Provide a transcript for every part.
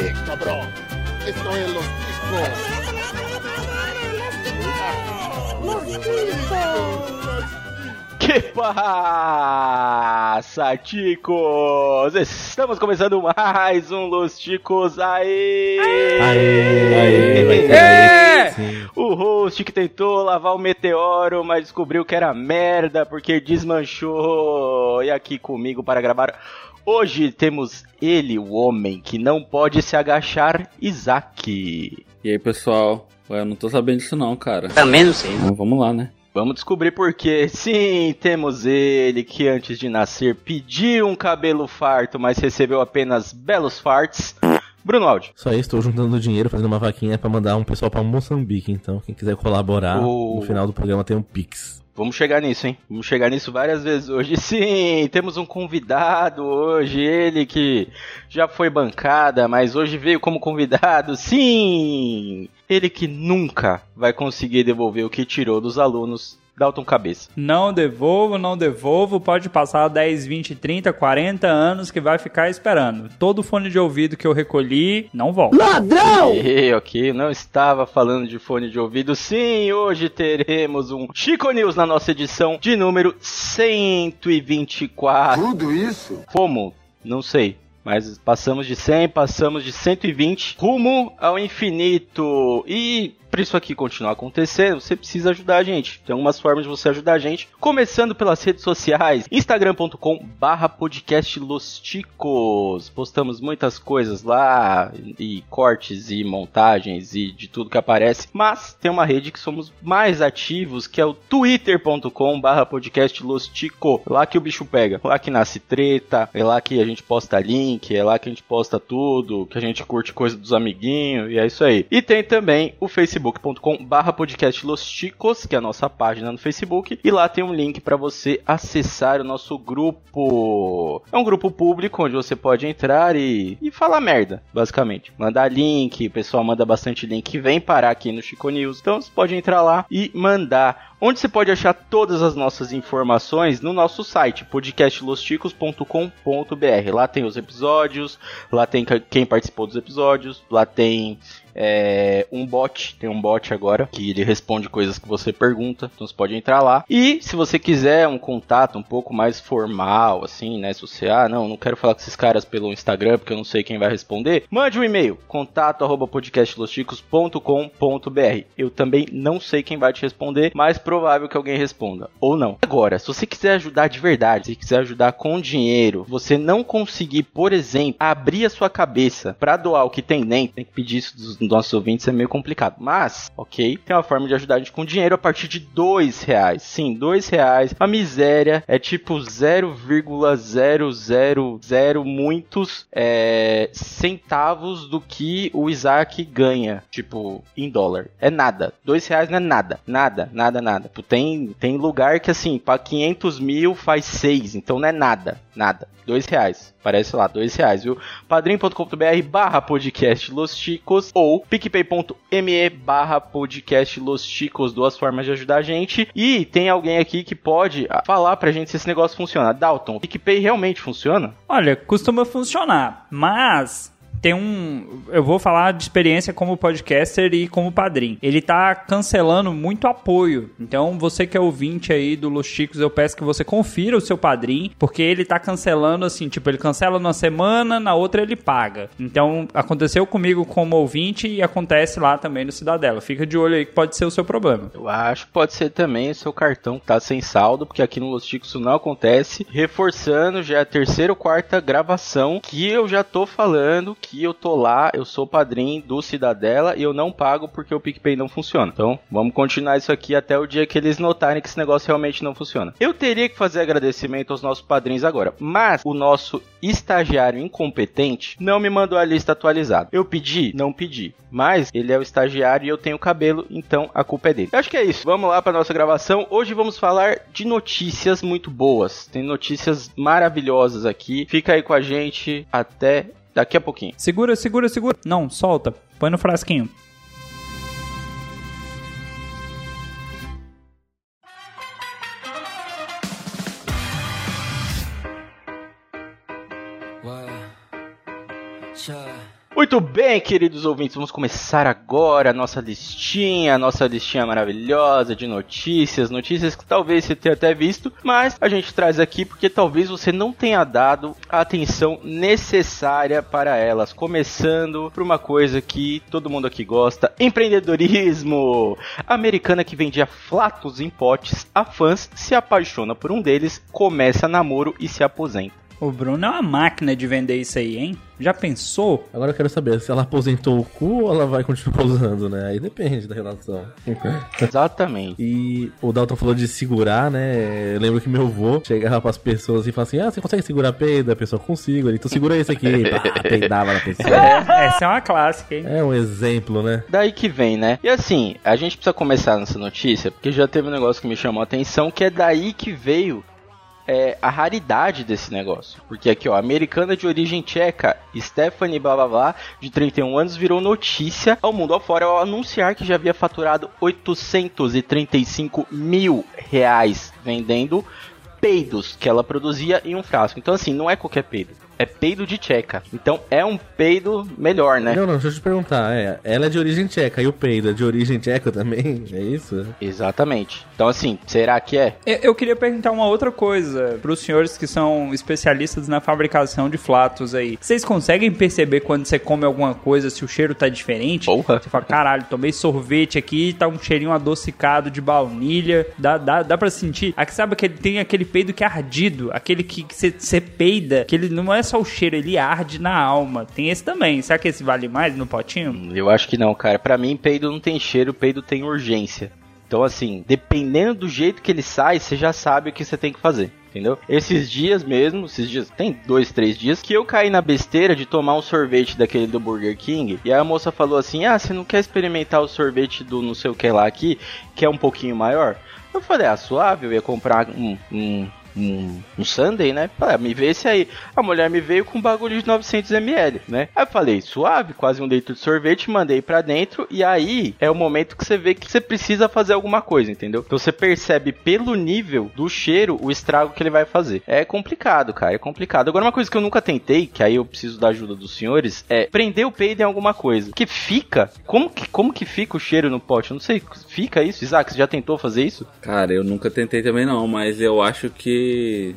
Eh, cabrón. Esto es los Que passa, ticos? Estamos começando mais um Los Ticos aí! É! O host que tentou lavar o meteoro, mas descobriu que era merda porque desmanchou. E aqui comigo para gravar. Hoje temos ele, o homem que não pode se agachar, Isaac. E aí, pessoal? Ué, eu não tô sabendo disso não, cara. Também não sei. Então, vamos lá, né? Vamos descobrir por quê. Sim, temos ele que antes de nascer pediu um cabelo farto, mas recebeu apenas belos farts. Bruno Aldi. Só isso, estou juntando dinheiro, fazendo uma vaquinha pra mandar um pessoal pra Moçambique. Então, quem quiser colaborar, Oh. no final do programa tem um Pix. Vamos chegar nisso, hein? Vamos chegar nisso várias vezes hoje. Sim, temos um convidado hoje, ele que já foi bancada, mas hoje veio como convidado. Sim, ele que nunca vai conseguir devolver o que tirou dos alunos. Dalton Cabeça. Não devolvo, não devolvo. Pode passar 10, 20, 30, 40 anos que vai ficar esperando. Todo fone de ouvido que eu recolhi, não volta. E, ok, não estava falando de fone de ouvido. Sim, hoje teremos um Chico News na nossa edição de número 124. Tudo isso? Como? Não sei. Mas passamos de 100, passamos de 120, rumo ao infinito. E para isso aqui continuar acontecendo, você precisa ajudar a gente. Tem algumas formas de você ajudar a gente. Começando pelas redes sociais, instagram.com barra podcast Los Ticos. Postamos muitas coisas lá, e cortes e montagens e de tudo que aparece. Mas tem uma rede que somos mais ativos, que é o twitter.com barra podcast Los Tico. Lá que o bicho pega. Lá que nasce treta, é lá que a gente posta link, é lá que a gente posta tudo, que a gente curte coisa dos amiguinhos, e é isso aí. E tem também o facebook.com barra podcast Los que é a nossa página no Facebook, e lá tem um link para você acessar o nosso grupo. É um grupo público onde você pode entrar e, e falar merda, basicamente. Mandar link, o pessoal manda bastante link que vem parar aqui no Chico News. Então você pode entrar lá e mandar onde você pode achar todas as nossas informações no nosso site, podcastlosticos.com.br. Lá tem os episódios, lá tem quem participou dos episódios, lá tem é, um bot, tem um bot agora, que ele responde coisas que você pergunta, então você pode entrar lá. E se você quiser um contato um pouco mais formal, assim, né, se você, ah, não, não quero falar com esses caras pelo Instagram, porque eu não sei quem vai responder, mande um e-mail, contato arroba podcastlosticos.com.br. Eu também não sei quem vai te responder, mas provável que alguém responda, ou não. Agora, se você quiser ajudar de verdade, se quiser ajudar com dinheiro, você não conseguir, por exemplo, abrir a sua cabeça pra doar o que tem dentro, tem que pedir isso dos nossos ouvintes, é meio complicado. Mas, ok, tem uma forma de ajudar a gente com dinheiro a partir de dois reais. Sim, dois reais. A miséria é tipo 0,000 muitos é, centavos do que o Isaac ganha, tipo, em dólar. É nada. Dois reais não é nada. Nada, nada, nada. Pô, Tem, tem lugar que, assim, pra 500 mil faz seis, então não é nada. Nada. Dois reais. Parece lá, dois reais, viu? padrim.com.br barra podcast Los Chicos ou picpay.me barra podcast Los Chicos, duas formas de ajudar a gente. E tem alguém aqui que pode ah, falar pra gente se esse negócio funciona. Dalton, PicPay realmente funciona? Olha, costuma funcionar, mas tem um. Eu vou falar de experiência como podcaster e como padrinho. Ele tá cancelando muito apoio. Então, você que é ouvinte aí do Los Chicos, eu peço que você confira o seu padrinho, porque ele tá cancelando assim, tipo, ele cancela numa semana, na outra ele paga. Então, aconteceu comigo como ouvinte e acontece lá também no Cidadela. Fica de olho aí que pode ser o seu problema. Eu acho que pode ser também o seu cartão que tá sem saldo, porque aqui no Los Chicos isso não acontece. Reforçando, já é a terceira ou quarta gravação que eu já tô falando que eu tô lá, eu sou padrinho do Cidadela e eu não pago porque o PicPay não funciona. Então, vamos continuar isso aqui até o dia que eles notarem que esse negócio realmente não funciona. Eu teria que fazer agradecimento aos nossos padrinhos agora, mas o nosso estagiário incompetente não me mandou a lista atualizada. Eu pedi? Não pedi. Mas ele é o estagiário e eu tenho cabelo, então a culpa é dele. Eu acho que é isso. Vamos lá para nossa gravação. Hoje vamos falar de notícias muito boas. Tem notícias maravilhosas aqui. Fica aí com a gente até daqui a pouquinho. Segura, segura, segura. Não, solta. Põe no frasquinho. Muito bem, queridos ouvintes, vamos começar agora a nossa listinha, a nossa listinha maravilhosa de notícias, notícias que talvez você tenha até visto, mas a gente traz aqui porque talvez você não tenha dado a atenção necessária para elas. Começando por uma coisa que todo mundo aqui gosta: empreendedorismo. A americana que vendia flatos em potes a fãs se apaixona por um deles, começa namoro e se aposenta. O Bruno é uma máquina de vender isso aí, hein? Já pensou? Agora eu quero saber se ela aposentou o cu ou ela vai continuar usando, né? Aí depende da relação. Exatamente. E o Dalton falou de segurar, né? Eu lembro que meu avô chegava pras pessoas e falava assim: Ah, você consegue segurar peido? A pessoa consigo. Ele, então segura esse aqui. Pá, peidava na pessoa. Essa é uma clássica, hein? É um exemplo, né? Daí que vem, né? E assim, a gente precisa começar nessa notícia, porque já teve um negócio que me chamou a atenção, que é daí que veio é, a raridade desse negócio. Porque aqui, ó, americana de origem tcheca, Stephanie blá blá blá, de 31 anos, virou notícia ao mundo afora ao anunciar que já havia faturado 835 mil reais vendendo peidos que ela produzia em um frasco. Então, assim, não é qualquer peido. É peido de tcheca. Então é um peido melhor, né? Não, não, deixa eu te perguntar. É, ela é de origem tcheca e o peido é de origem tcheca também? É isso? Exatamente. Então, assim, será que é? Eu eu queria perguntar uma outra coisa para os senhores que são especialistas na fabricação de flatos aí. Vocês conseguem perceber quando você come alguma coisa se o cheiro tá diferente? Porra. Você fala, caralho, tomei sorvete aqui, tá um cheirinho adocicado de baunilha. Dá, dá, dá pra sentir. Aqui sabe que tem aquele peido que é ardido, aquele que você você peida, que ele não é só o cheiro, ele arde na alma. Tem esse também. Será que esse vale mais no potinho? Eu acho que não, cara. Pra mim, peido não tem cheiro, peido tem urgência. Então, assim, dependendo do jeito que ele sai, você já sabe o que você tem que fazer. Entendeu? Esses dias mesmo, esses dias, tem dois, três dias, que eu caí na besteira de tomar um sorvete daquele do Burger King. E a moça falou assim: Ah, você não quer experimentar o sorvete do não sei o que lá aqui, que é um pouquinho maior? Eu falei, ah, suave, eu ia comprar um, um, um, um Sunday, né? Ah, me vê esse aí. A mulher me veio com um bagulho de 900ml, né? Aí eu falei, suave, quase um litro de sorvete, mandei pra dentro. E aí é o momento que você vê que você precisa fazer alguma coisa, entendeu? Então você percebe pelo nível do cheiro o estrago que ele vai fazer. É complicado, cara, é complicado. Agora, uma coisa que eu nunca tentei, que aí eu preciso da ajuda dos senhores, é prender o peido em alguma coisa. Que fica, como que, como que fica o cheiro no pote? Eu não sei, fica isso? Isaac, você já tentou fazer isso? Cara, eu nunca tentei também não, mas eu acho que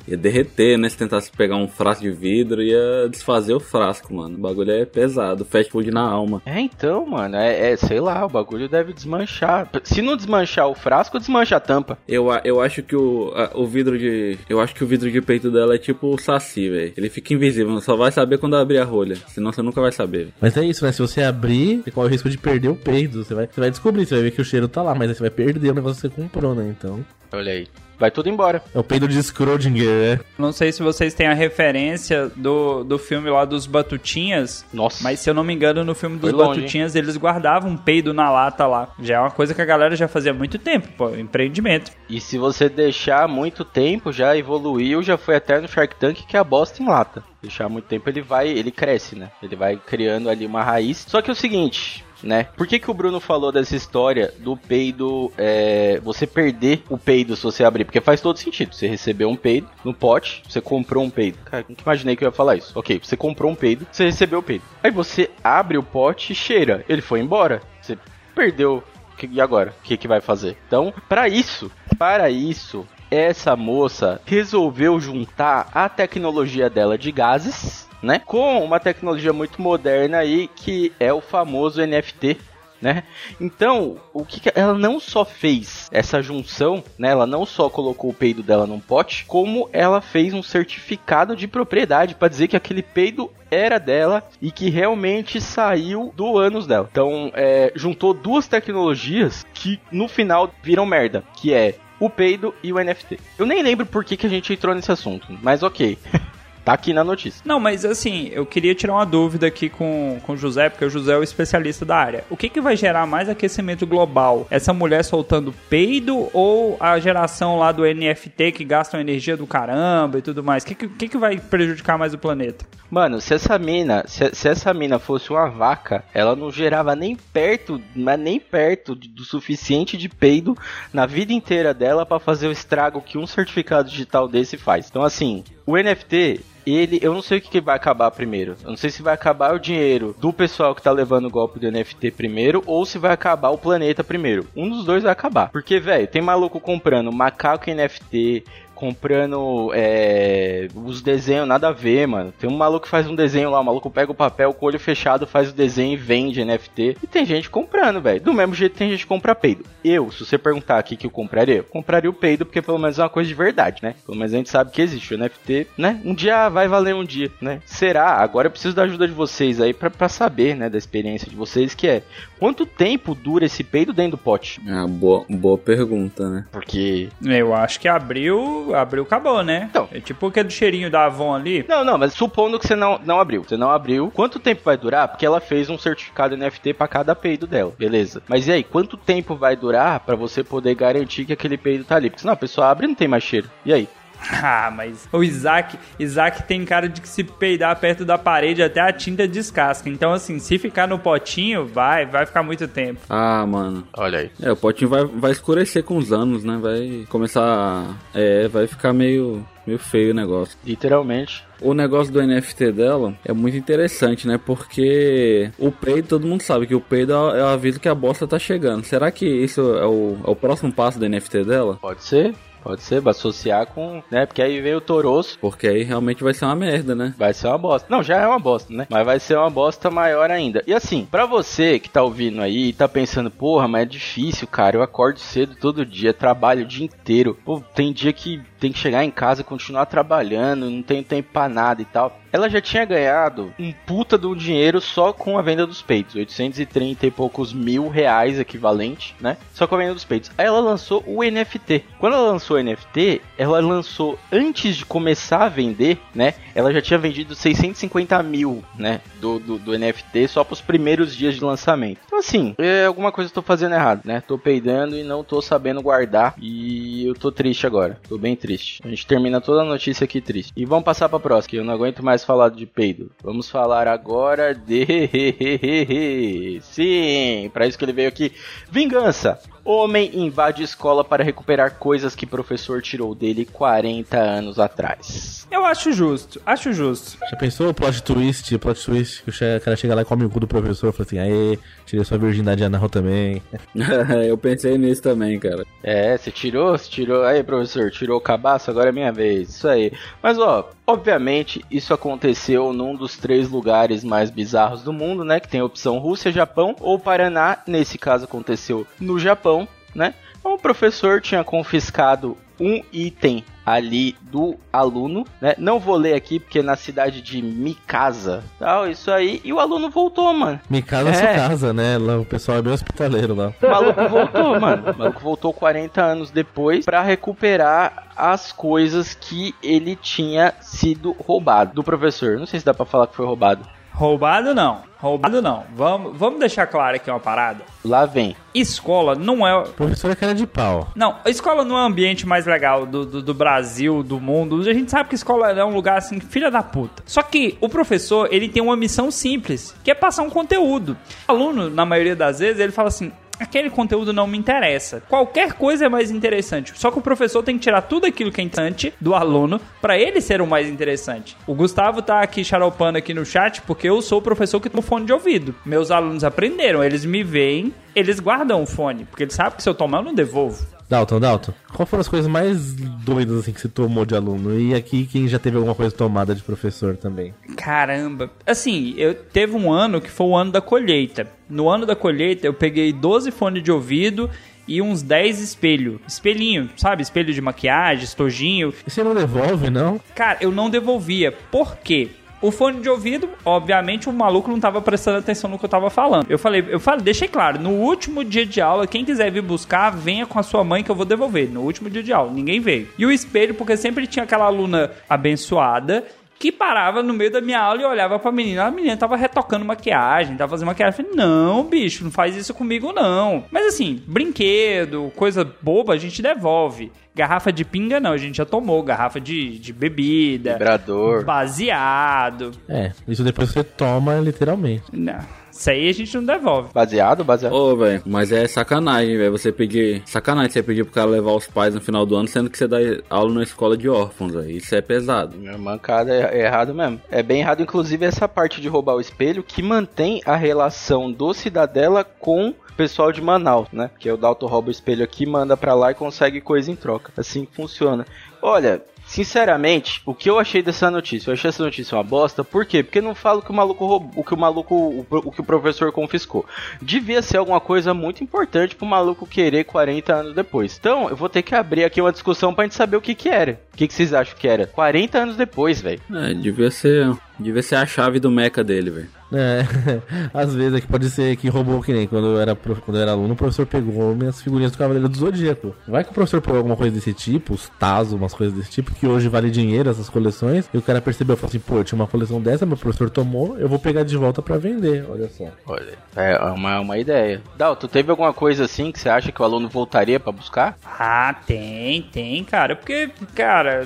ia derreter, né? Se tentasse pegar um frasco de vidro, ia desfazer o frasco, mano. O bagulho é pesado, fast food na alma. É, então, mano, é, é, sei lá, o bagulho deve desmanchar. Se não desmanchar o frasco, desmancha a tampa. Eu, eu acho que o, a- o vidro de. Eu acho que o vidro de peito dela é tipo o saci, velho. Ele fica invisível, só vai saber quando abrir a rolha. Senão você nunca vai saber. Mas é isso, né? Se você abrir, você corre o risco de perder o peido. Você vai, você vai descobrir, você vai ver que o cheiro tá lá, mas aí você vai perder o negócio que você comprou, né? Então. Olha aí. Vai tudo embora. É o peido de Schrödinger, né? Não sei se vocês têm a referência do, do filme lá dos Batutinhas. Nossa. Mas se eu não me engano, no filme dos Foi longe, Batutinhas, eles guardavam um peido na lata lá. Já é uma coisa que a galera já fazia há muito tempo, pô. Empreendimento. E se você deixar muito tempo, já evoluiu, já foi até no Shark Tank que é a bosta em lata. Deixar muito tempo, ele vai, ele cresce, né? Ele vai criando ali uma raiz. Só que é o seguinte, né? Por que, que o Bruno falou dessa história do peido, é, você perder o peido se você abrir? Porque faz todo sentido. Você recebeu um peido no pote, você comprou um peido. Cara, nunca imaginei que eu ia falar isso. Ok, você comprou um peido, você recebeu o peido. Aí você abre o pote e cheira. Ele foi embora. Você perdeu. E agora? O que, que vai fazer? Então, para isso, para isso, essa moça resolveu juntar a tecnologia dela de gases, né, com uma tecnologia muito moderna aí que é o famoso NFT, né? Então, o que, que ela não só fez essa junção, né? Ela não só colocou o peido dela num pote, como ela fez um certificado de propriedade para dizer que aquele peido era dela e que realmente saiu do ânus dela. Então, é, juntou duas tecnologias que no final viram merda, que é o peido e o NFT. Eu nem lembro por que, que a gente entrou nesse assunto, mas ok. tá aqui na notícia. Não, mas assim, eu queria tirar uma dúvida aqui com, com o José, porque o José é o especialista da área. O que, que vai gerar mais aquecimento global? Essa mulher soltando peido ou a geração lá do NFT que gastam energia do caramba e tudo mais? O que, que, que vai prejudicar mais o planeta? Mano, se essa mina, se, se essa mina fosse uma vaca, ela não gerava nem perto, mas nem perto do suficiente de peido na vida inteira dela pra fazer o estrago que um certificado digital desse faz. Então assim, o NFT ele, eu não sei o que, que vai acabar primeiro. Eu não sei se vai acabar o dinheiro do pessoal que tá levando o golpe do NFT primeiro ou se vai acabar o planeta primeiro. Um dos dois vai acabar. Porque, velho, tem maluco comprando macaco NFT, comprando é, os desenhos nada a ver, mano. Tem um maluco que faz um desenho lá, o maluco pega o papel com o olho fechado, faz o desenho e vende NFT. E tem gente comprando, velho. Do mesmo jeito tem gente que compra peido. Eu, se você perguntar aqui que eu compraria, eu compraria o peido porque pelo menos é uma coisa de verdade, né? Pelo menos a gente sabe que existe o NFT, né? Um dia vai valer um dia, né? Será? Agora eu preciso da ajuda de vocês aí para saber, né, da experiência de vocês, que é quanto tempo dura esse peido dentro do pote? É, boa, boa pergunta, né? Porque Eu acho que abriu, abriu, acabou, né? Então. É tipo aquele cheirinho da Avon ali. Não, não, mas supondo que você não, não abriu. Você não abriu. Quanto tempo vai durar? Porque ela fez um certificado NFT pra cada peido dela. Beleza. Mas e aí, quanto tempo vai durar pra você poder garantir que aquele peido tá ali? Porque senão a pessoa abre e não tem mais cheiro. E aí? Ah, mas o Isaac, Isaac tem cara de que se peidar perto da parede até a tinta descasca. Então, assim, se ficar no potinho, vai, vai ficar muito tempo. Ah, mano. Olha aí. É, o potinho vai, vai escurecer com os anos, né? Vai começar. É, vai ficar meio, meio feio o negócio. Literalmente. O negócio do NFT dela é muito interessante, né? Porque o peido, todo mundo sabe que o peido é é o aviso que a bosta tá chegando. Será que isso é o, é o próximo passo do NFT dela? Pode ser. Pode ser, vai associar com, né? Porque aí veio o Toroço, Porque aí realmente vai ser uma merda, né? vai ser uma bosta. Não, já é uma bosta, né? Mas vai ser uma bosta maior ainda. E assim, pra você que tá ouvindo aí e tá pensando, porra, mas é difícil, cara. Eu acordo cedo todo dia, trabalho o dia inteiro. Pô, tem dia que tem que chegar em casa e continuar trabalhando, não tenho tempo pra nada e tal. Ela já tinha ganhado um puta de um dinheiro só com a venda dos peitos, 830 e poucos mil reais equivalente, né? Só com a venda dos peitos. Aí ela lançou o NFT. Quando ela lançou o NFT, ela lançou antes de começar a vender, né? Ela já tinha vendido 650 mil, né? Do, do, do NFT só pros primeiros dias de lançamento. Então, assim, é alguma coisa eu tô fazendo errado, né? Tô peidando e não tô sabendo guardar. E eu tô triste agora. Tô bem triste. A gente termina toda a notícia aqui triste. E vamos passar pra próxima, que eu não aguento mais falar de peido. Vamos falar agora de. Sim, pra isso que ele veio aqui. Vingança. Homem invade escola para recuperar coisas que professor tirou dele 40 anos atrás. Eu acho justo, acho justo. Já pensou o plot twist? Plot twist que o cara chega lá e come o cu do professor e fala assim: aê, tirei sua virgindade anal também. Eu pensei nisso também, cara. É, você tirou, você tirou. Aí, professor, tirou o cabaço, agora é minha vez. Isso aí. Mas, ó, obviamente, isso aconteceu num dos três lugares mais bizarros do mundo, né? Que tem a opção Rússia, Japão ou Paraná. Nesse caso, aconteceu no Japão, né? O professor tinha confiscado um item ali do aluno, né? Não vou ler aqui porque é na cidade de Mikasa, tal, isso aí. E o aluno voltou, mano. Me casa É. sua casa, né? Lá, o pessoal é bem hospitaleiro lá. O maluco voltou, mano. O maluco voltou 40 anos depois pra recuperar as coisas que ele tinha sido roubado do professor. Não sei se dá pra falar que foi roubado. Roubado não, roubado não. Vamos, vamos deixar claro aqui uma parada. Lá vem. Escola não é. Professor é cara de pau. Não, a escola não é o ambiente mais legal do, do, do Brasil, do mundo. A gente sabe que escola é um lugar assim, filha da puta. Só que o professor, ele tem uma missão simples, que é passar um conteúdo. O aluno, na maioria das vezes, ele fala assim. Aquele conteúdo não me interessa. Qualquer coisa é mais interessante. Só que o professor tem que tirar tudo aquilo que é interessante do aluno pra ele ser o mais interessante. O Gustavo tá aqui xaropando aqui no chat porque eu sou o professor que um fone de ouvido. Meus alunos aprenderam, eles me veem, eles guardam o fone, porque eles sabem que se eu tomar eu não devolvo. Dalton, Dalton, qual foram as coisas mais doidas assim que você tomou de aluno? E aqui quem já teve alguma coisa tomada de professor também? Caramba. Assim, eu teve um ano que foi o ano da colheita. No ano da colheita, eu peguei 12 fones de ouvido e uns 10 espelho. Espelhinho, sabe? Espelho de maquiagem, estojinho. E você não devolve, não? Cara, eu não devolvia. Por quê? O fone de ouvido, obviamente, o maluco não tava prestando atenção no que eu tava falando. Eu falei, eu falei, deixei claro, no último dia de aula, quem quiser vir buscar, venha com a sua mãe que eu vou devolver. No último dia de aula, ninguém veio. E o espelho, porque sempre tinha aquela aluna abençoada que parava no meio da minha aula e olhava pra menina. A menina tava retocando maquiagem, tava fazendo maquiagem. Eu falei, não, bicho, não faz isso comigo, não. Mas assim, brinquedo, coisa boba, a gente devolve. Garrafa de pinga, não, a gente já tomou. Garrafa de, de bebida, Vibrador. baseado. É, isso depois você toma literalmente. Não. Isso aí a gente não devolve. Baseado, baseado. Ô, velho, mas é sacanagem, velho. Você pedir. Sacanagem você pedir pro cara levar os pais no final do ano, sendo que você dá aula na escola de órfãos, velho. Isso é pesado. Minha mancada é, é errado mesmo. É bem errado, inclusive, essa parte de roubar o espelho que mantém a relação do Cidadela com o pessoal de Manaus, né? Que é o Dalton rouba o espelho aqui, manda pra lá e consegue coisa em troca. Assim que funciona. Olha, sinceramente, o que eu achei dessa notícia? Eu achei essa notícia uma bosta. Por quê? Porque não falo que o maluco roubou, o que o maluco, o, o que o professor confiscou. Devia ser alguma coisa muito importante pro maluco querer 40 anos depois. Então, eu vou ter que abrir aqui uma discussão pra gente saber o que que era. O que, que vocês acham que era? 40 anos depois, velho. É, devia ser. Devia ser a chave do meca dele, velho. É, às vezes é que pode ser que roubou que nem quando eu era, quando eu era aluno, o professor pegou minhas figurinhas do Cavaleiro do Zodíaco. Vai que o professor pegou alguma coisa desse tipo, os Tazo, umas coisas desse tipo, que hoje vale dinheiro essas coleções, e o cara percebeu, falou assim, pô, eu tinha uma coleção dessa, meu professor tomou, eu vou pegar de volta pra vender, olha só. Olha, é uma, uma ideia. Dal, tu teve alguma coisa assim que você acha que o aluno voltaria pra buscar? Ah, tem, tem, cara. Porque, cara,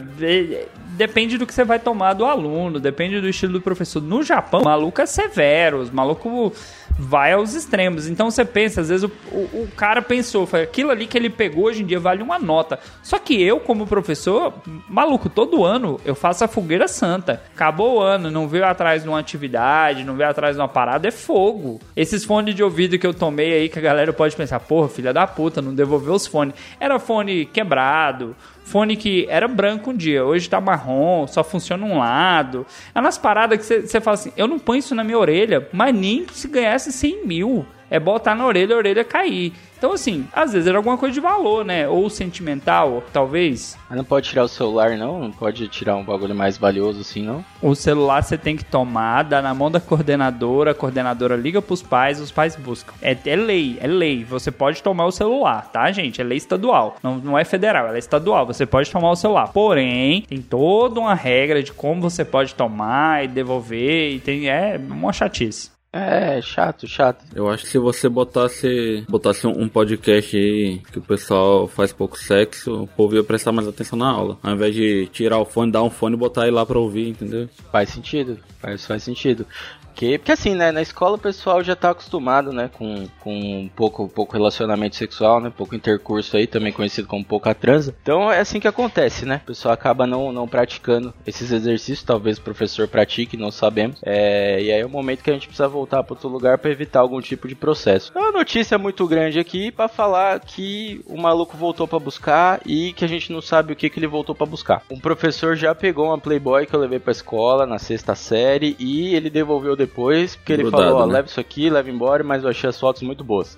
depende do que você vai tomar do aluno, depende do estilo do professor. No Japão, o maluco é severo, os maluco vai aos extremos. Então você pensa, às vezes o, o, o cara pensou, foi aquilo ali que ele pegou hoje em dia vale uma nota. Só que eu, como professor, maluco, todo ano eu faço a fogueira santa. Acabou o ano, não veio atrás de uma atividade, não veio atrás de uma parada, é fogo. Esses fones de ouvido que eu tomei aí, que a galera pode pensar, porra, filha da puta, não devolveu os fones. Era fone quebrado, fone que era branco um dia, hoje tá marrom, só funciona um lado. É umas paradas que você fala assim, eu não ponho isso na minha orelha, mas nem se ganhasse 100 mil. É botar na orelha, a orelha cair. Então, assim, às vezes era alguma coisa de valor, né? Ou sentimental, talvez. Mas não pode tirar o celular, não? Não pode tirar um bagulho mais valioso assim, não? O celular você tem que tomar, dá na mão da coordenadora, a coordenadora liga pros pais, os pais buscam. É, é lei, é lei. Você pode tomar o celular, tá, gente? É lei estadual. Não, não é federal, ela é estadual. Você pode tomar o celular. Porém, tem toda uma regra de como você pode tomar e devolver. E tem, é uma chatice. É, chato, chato. Eu acho que se você botasse, botasse um podcast aí que o pessoal faz pouco sexo, o povo ia prestar mais atenção na aula. Ao invés de tirar o fone, dar um fone e botar ele lá pra ouvir, entendeu? Faz sentido, faz, faz sentido. Porque, assim, né, na escola o pessoal já tá acostumado, né, com, com um pouco, pouco relacionamento sexual, né, pouco intercurso aí, também conhecido como pouca transa. Então é assim que acontece, né, o pessoal acaba não, não praticando esses exercícios, talvez o professor pratique, não sabemos. É, e aí é o momento que a gente precisa voltar para outro lugar para evitar algum tipo de processo. É uma notícia muito grande aqui para falar que o maluco voltou para buscar e que a gente não sabe o que, que ele voltou para buscar. Um professor já pegou uma Playboy que eu levei pra escola na sexta série e ele devolveu depois, porque ele Grudado, falou, ó, né? leva isso aqui, leva embora, mas eu achei as fotos muito boas.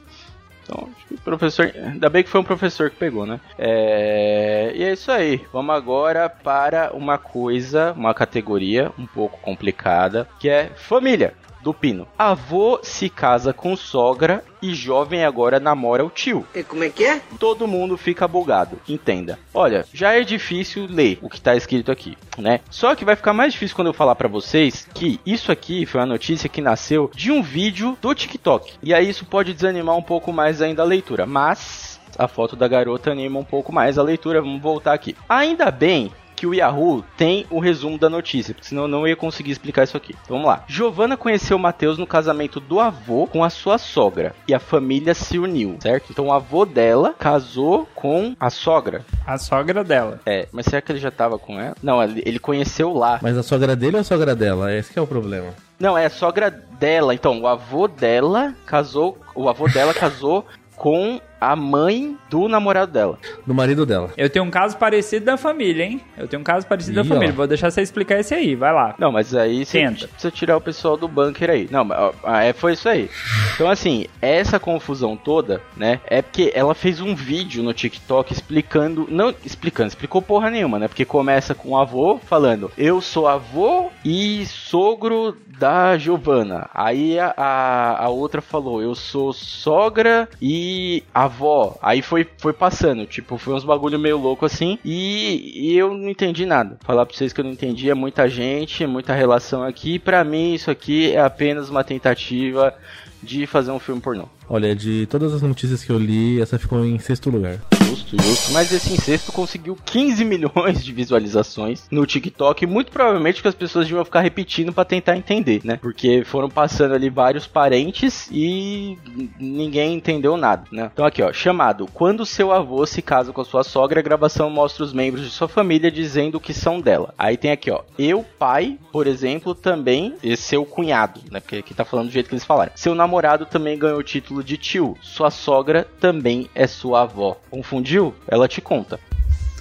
Então, acho que o professor. Ainda bem que foi um professor que pegou, né? É... E é isso aí. Vamos agora para uma coisa, uma categoria um pouco complicada, que é família do Pino. Avô se casa com sogra e jovem agora namora o tio. E como é que é? Todo mundo fica bugado, entenda. Olha, já é difícil ler o que tá escrito aqui, né? Só que vai ficar mais difícil quando eu falar pra vocês que isso aqui foi uma notícia que nasceu de um vídeo do TikTok. E aí isso pode desanimar um pouco mais ainda a leitura, mas a foto da garota anima um pouco mais a leitura. Vamos voltar aqui. Ainda bem que o Yahoo tem o resumo da notícia, porque senão eu não ia conseguir explicar isso aqui. Então, vamos lá. Giovanna conheceu Matheus no casamento do avô com a sua sogra e a família se uniu, certo? Então o avô dela casou com a sogra. A sogra dela. É, mas será que ele já tava com ela? Não, ele, ele conheceu lá. Mas a sogra dele ou a sogra dela? Esse que é o problema. Não, é a sogra dela. Então, o avô dela casou, o avô dela casou com a mãe do namorado dela. Do marido dela. Eu tenho um caso parecido da família, hein? Eu tenho um caso parecido Ih, da família. ó. Vou deixar você explicar esse aí, vai lá. Não, mas aí você precisa tirar o pessoal do bunker aí. Não, ah, é, foi isso aí. Então, assim, essa confusão toda, né? É porque ela fez um vídeo no TikTok explicando. Não explicando, explicou porra nenhuma, né? Porque começa com o avô falando: Eu sou avô e sogro da Giovana. Aí a, a, a outra falou: Eu sou sogra e avó. Aí foi, foi passando, tipo, foi uns bagulho meio louco assim. E, e eu não entendi nada. Falar pra vocês que eu não entendi é muita gente, é muita relação aqui. Pra mim, isso aqui é apenas uma tentativa de fazer um filme pornô. Olha, de todas as notícias que eu li, essa ficou em sexto lugar. Justo, justo. Mas esse incesto conseguiu 15 milhões de visualizações no TikTok. Muito provavelmente que as pessoas iam ficar repetindo pra tentar entender, né? Porque foram passando ali vários parentes e ninguém entendeu nada, né? Então aqui, ó, chamado Quando seu avô se casa com a sua sogra, a gravação mostra os membros de sua família dizendo que são dela. Aí tem aqui, ó, eu, pai, por exemplo, também, e seu cunhado, né? Porque aqui tá falando do jeito que eles falaram. Seu namorado também ganhou o título de tio. Sua sogra também é sua avó. Confundiu? Ela te conta.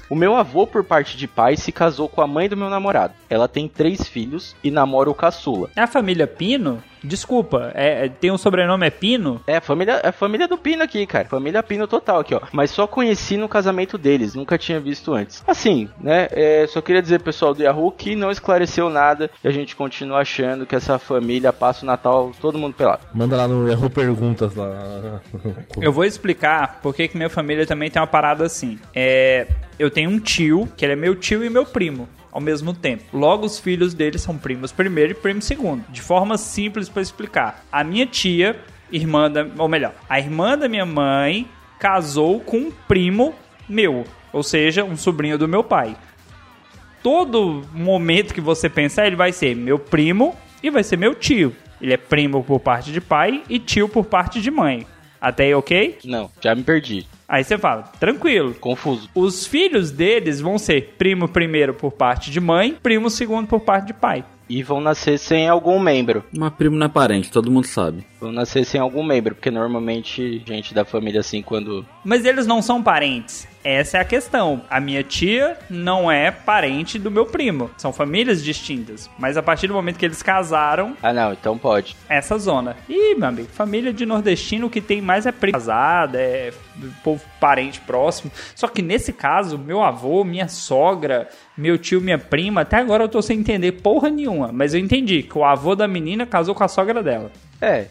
O meu avô, por parte de pai, se casou com a mãe do meu namorado. Ela tem três filhos e namora o caçula. É a família Pino? Desculpa, é, é- tem um sobrenome é Pino? É, a família, é família do Pino aqui, cara. Família Pino total aqui, ó. Mas só conheci no casamento deles, nunca tinha visto antes. Assim, né? é, só queria dizer, pessoal do Yahoo, que não esclareceu nada e a gente continua achando que essa família passa o Natal todo mundo pelado. Manda lá no Yahoo Perguntas lá. Eu vou explicar porque que minha família também tem uma parada assim. É, eu tenho um tio, que ele é meu tio e meu primo ao mesmo tempo. Logo, os filhos dele são primos primeiro e primo segundo. De forma simples para explicar. A minha tia, irmã da, ou melhor, a irmã da minha mãe casou com um primo meu, ou seja, um sobrinho do meu pai. Todo momento que você pensar, ele vai ser meu primo e vai ser meu tio. Ele é primo por parte de pai e tio por parte de mãe. Até aí, ok? Não, já me perdi. Aí você fala, tranquilo. Confuso. Os filhos deles vão ser primo primeiro por parte de mãe, primo segundo por parte de pai. E vão nascer sem algum membro. Mas primo não é parente, todo mundo sabe. Vão nascer sem algum membro, porque normalmente gente da família assim, quando. Mas eles não são parentes. Essa é a questão. A minha tia não é parente do meu primo. São famílias distintas. Mas a partir do momento que eles casaram, Ah, não, então pode. essa zona. Ih, meu amigo, família de nordestino o que tem mais é primo casada, é povo parente próximo. Só que nesse caso, meu avô, minha sogra, meu tio, minha prima, até agora eu tô sem entender porra nenhuma. Mas eu entendi que o avô da menina casou com a sogra dela. É,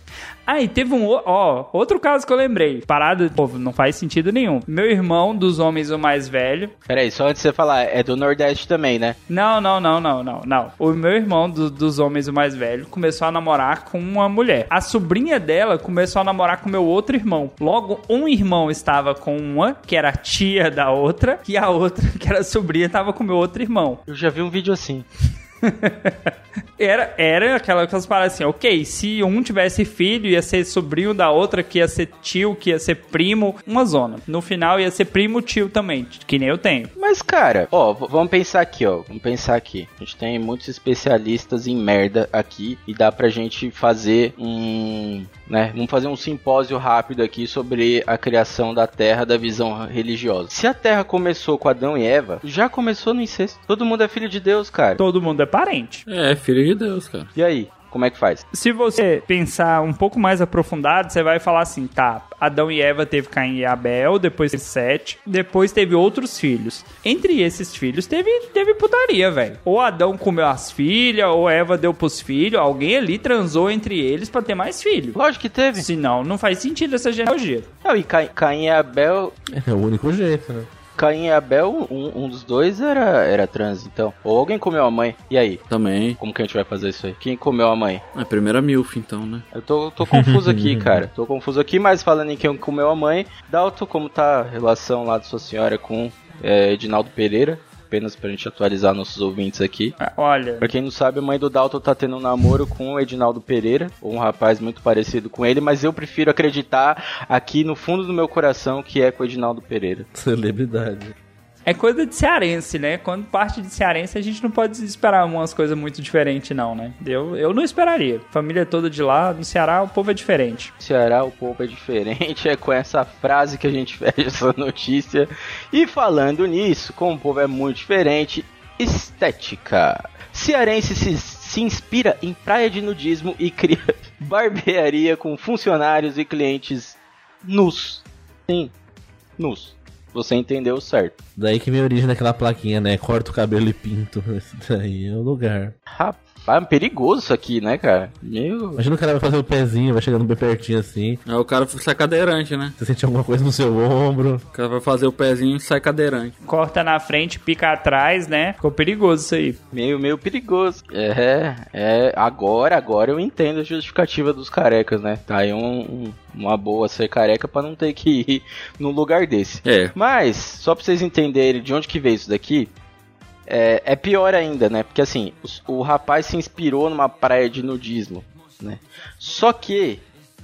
Ah, e teve um o- ó, outro caso que eu lembrei. Parada, pô, não faz sentido nenhum. Meu irmão dos homens, o mais velho. peraí, só antes de você falar, é do Nordeste também, né? Não, não, não, não, não, não. O meu irmão do- dos homens, o mais velho, começou a namorar com uma mulher. A sobrinha dela começou a namorar com meu outro irmão. Logo, um irmão estava com uma, que era a tia da outra, e a outra, que era a sobrinha, estava com meu outro irmão. Eu já vi um vídeo assim. Era, era aquela coisa para assim, ok, se um tivesse filho, ia ser sobrinho da outra, que ia ser tio, que ia ser primo, uma zona. No final ia ser primo tio também, que nem eu tenho. Mas, cara, ó, vamos pensar aqui, ó. Vamos pensar aqui. A gente tem muitos especialistas em merda aqui e dá pra gente fazer um. Né? Vamos fazer um simpósio rápido aqui sobre a criação da Terra da visão religiosa. Se a Terra começou com Adão e Eva, já começou no incesto. Todo mundo é filho de Deus, cara. Todo mundo é parente. É, filho de Deus, cara. E aí? Como é que faz? Se você pensar um pouco mais aprofundado, você vai falar assim, tá, Adão e Eva teve Caim e Abel, depois teve Sete, depois teve outros filhos. Entre esses filhos teve, teve putaria, velho. Ou Adão comeu as filhas, ou Eva deu pros filhos, alguém ali transou entre eles pra ter mais filhos. Lógico que teve. Senão, não faz sentido essa genealogia. Não, e Caim, Caim e Abel. É o único jeito, né? Caim e Abel, um, um dos dois era, era trans, então. Ou alguém comeu a mãe. E aí? Também. Como que a gente vai fazer isso aí? Quem comeu a mãe? A primeira milf, então, né? Eu tô, tô confuso aqui, cara. Tô confuso aqui, mas falando em quem comeu a mãe, Dalton, como tá a relação lá de sua senhora com é, Edinaldo Pereira? Apenas pra gente atualizar nossos ouvintes aqui. Ah, Olha, Pra quem não sabe, a mãe do Dalton tá tendo um namoro com o Edinaldo Pereira, um rapaz muito parecido com ele, mas eu prefiro acreditar aqui no fundo do meu coração que é com o Edinaldo Pereira. Celebridade. É coisa de cearense, né? Quando parte de cearense, a gente não pode esperar umas coisas muito diferentes, não, né? Eu, eu não esperaria. Família toda de lá, no Ceará, o povo é diferente. Ceará o povo é diferente, é com essa frase que a gente fecha essa notícia. E falando nisso, como o povo é muito diferente, estética. Cearense se, se inspira em praia de nudismo e cria barbearia com funcionários e clientes nus. Sim, nus. Você entendeu certo. Daí que a origem daquela plaquinha, né? Corta o cabelo e pinto. Esse daí é o lugar. Rapaz, é perigoso isso aqui, né, cara? Meu. Imagina o cara vai fazer o pezinho, vai chegando bem pertinho assim. Aí o cara sai cadeirante, né? Você sente alguma coisa no seu ombro. O cara vai fazer o pezinho e sai cadeirante. Corta na frente, pica atrás, né? Ficou perigoso isso aí. Meio, meio perigoso. É, é. Agora, agora eu entendo a justificativa dos carecas, né? Tá aí um, um- uma boa ser careca pra não ter que ir num lugar desse. É. Mas, só pra vocês entenderem de onde que veio isso daqui, é, é pior ainda, né? Porque assim, os- o, rapaz se inspirou numa praia de nudismo, né? Só que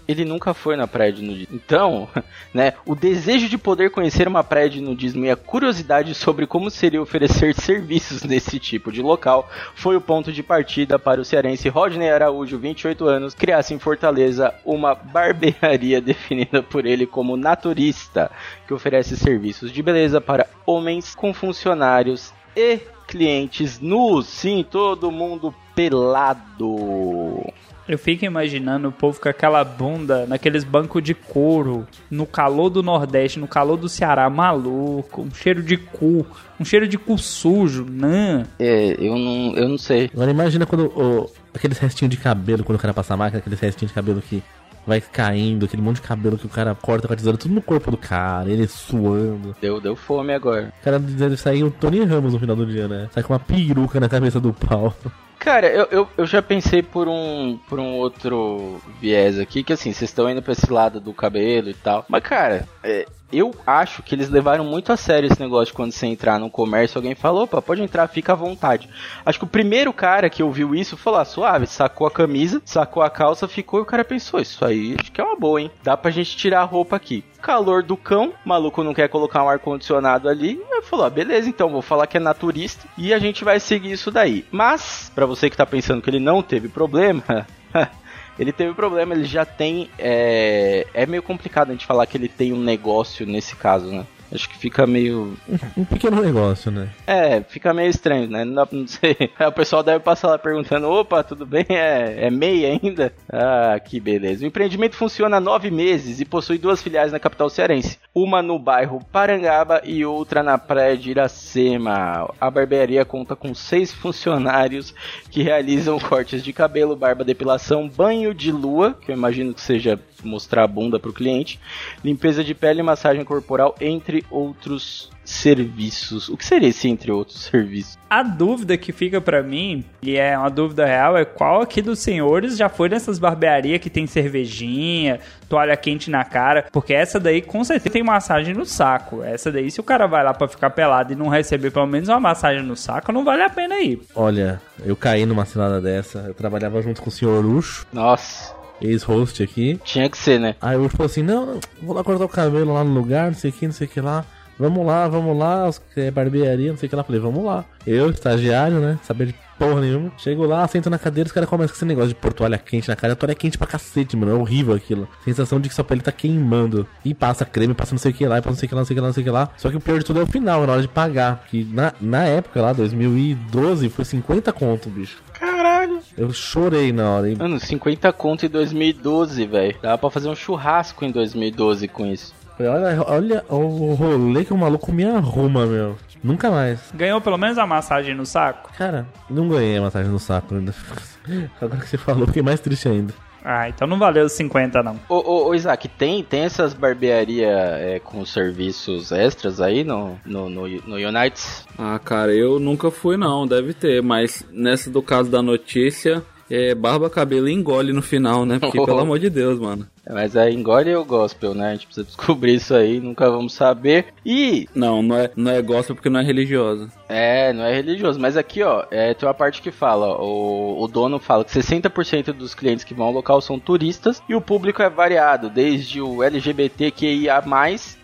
ele nunca foi na praia de nudismo. Então, né, o desejo de poder conhecer uma praia de nudismo e a curiosidade sobre como seria oferecer serviços nesse tipo de local foi o ponto de partida para o cearense Rodney Araújo, 28 anos, criasse em Fortaleza uma barbearia definida por ele como naturista, que oferece serviços de beleza para homens com funcionários e clientes nus. Sim, todo mundo pelado. Eu fico imaginando o povo com aquela bunda naqueles bancos de couro, no calor do Nordeste, no calor do Ceará, maluco, um cheiro de cu, um cheiro de cu sujo, não. É, eu não, eu não sei. Agora imagina quando o, aqueles restinhos de cabelo, quando o cara passa a máquina, aqueles restinhos de cabelo que vai caindo, aquele monte de cabelo que o cara corta com a tesoura, tudo no corpo do cara, ele suando. Deu, deu fome agora. O cara deve sair o Tony Ramos no final do dia, né? Sai com uma peruca na cabeça do pau. Cara, eu, eu, eu já pensei por um, por um outro viés aqui, que assim, vocês estão indo pra esse lado do cabelo e tal. Mas, cara, é, eu acho que eles levaram muito a sério esse negócio de quando você entrar no comércio, alguém falou, opa, pode entrar, fica à vontade. Acho que o primeiro cara que ouviu isso falou, ah, suave, sacou a camisa, sacou a calça, ficou e o cara pensou, isso aí acho que é uma boa, hein? Dá pra gente tirar a roupa aqui. Calor do cão, maluco não quer colocar um ar-condicionado ali, aí falou, ah, beleza, então vou falar que é naturista e a gente vai seguir isso daí. Mas, pra você que tá pensando que ele não teve problema, ele teve problema, ele já tem. É, é meio complicado a gente falar que ele tem um negócio nesse caso, né? Acho que fica meio. Um pequeno negócio, né? É, fica meio estranho, né? Não, dá, não sei. O pessoal deve passar lá perguntando: opa, tudo bem? É, é MEI ainda? Ah, que beleza. O empreendimento funciona há nove meses e possui duas filiais na capital cearense: uma no bairro Parangaba e outra na praia de Iracema. A barbearia conta com seis funcionários que realizam cortes de cabelo, barba, depilação, banho de lua, que eu imagino que seja mostrar a bunda para o cliente, limpeza de pele e massagem corporal, entre outros serviços. O que seria esse entre outros serviços? A dúvida que fica pra mim, e é uma dúvida real, é qual aqui dos senhores já foi nessas barbearias que tem cervejinha, toalha quente na cara, porque essa daí com certeza tem massagem no saco. Essa daí, se o cara vai lá pra ficar pelado e não receber pelo menos uma massagem no saco, não vale a pena ir. Olha, eu caí numa cilada dessa. Eu trabalhava junto com o senhor Ucho, Nossa, ex-host aqui. tinha que ser, né? Aí o Ucho falou assim: não, vou lá cortar o cabelo lá no lugar, não sei o que, não sei o que lá. Vamos lá, vamos lá, os- é barbearia, não sei o que lá. Falei, vamos lá. Eu, estagiário, né? Saber de porra nenhuma. Chego lá, sento na cadeira, os caras começam com esse negócio de pôr toalha quente na cara. A toalha é quente pra cacete, mano. É horrível aquilo. Sensação de que sua pele tá queimando. E passa creme, passa não sei o que lá, e passa não sei o que lá, não sei o que lá, não sei o que lá. Só que o pior de tudo é o final, na hora de pagar. Que na, na época lá, 2012, foi 50 conto, bicho. Caralho. Eu chorei na hora. E Mano, 50 conto em 2012, velho. Dava pra fazer um churrasco em 2012 com isso. olha, olha o rolê que o maluco me arruma, meu. Nunca mais. Ganhou pelo menos a massagem no saco? Cara, não ganhei a massagem no saco ainda. Agora que você falou, fiquei mais triste ainda. Ah, então não valeu os 50 não. Ô, ô, ô Isaac, tem, tem essas barbearias é, com serviços extras aí no, no, no, no Unites? Ah, cara, eu nunca fui não, deve ter, mas nessa do caso da notícia, é barba, cabelo e engole no final, né? Porque, pelo amor de Deus, mano. Mas aí engole o gospel, né? A gente precisa descobrir isso aí, nunca vamos saber. E, Não, não é, não é gospel porque não é religiosa. é, não é religioso, mas aqui, ó, é, tem uma parte que fala, ó, o, o dono fala que 60% dos clientes que vão ao local são turistas e o público é variado, desde o LGBTQIA+,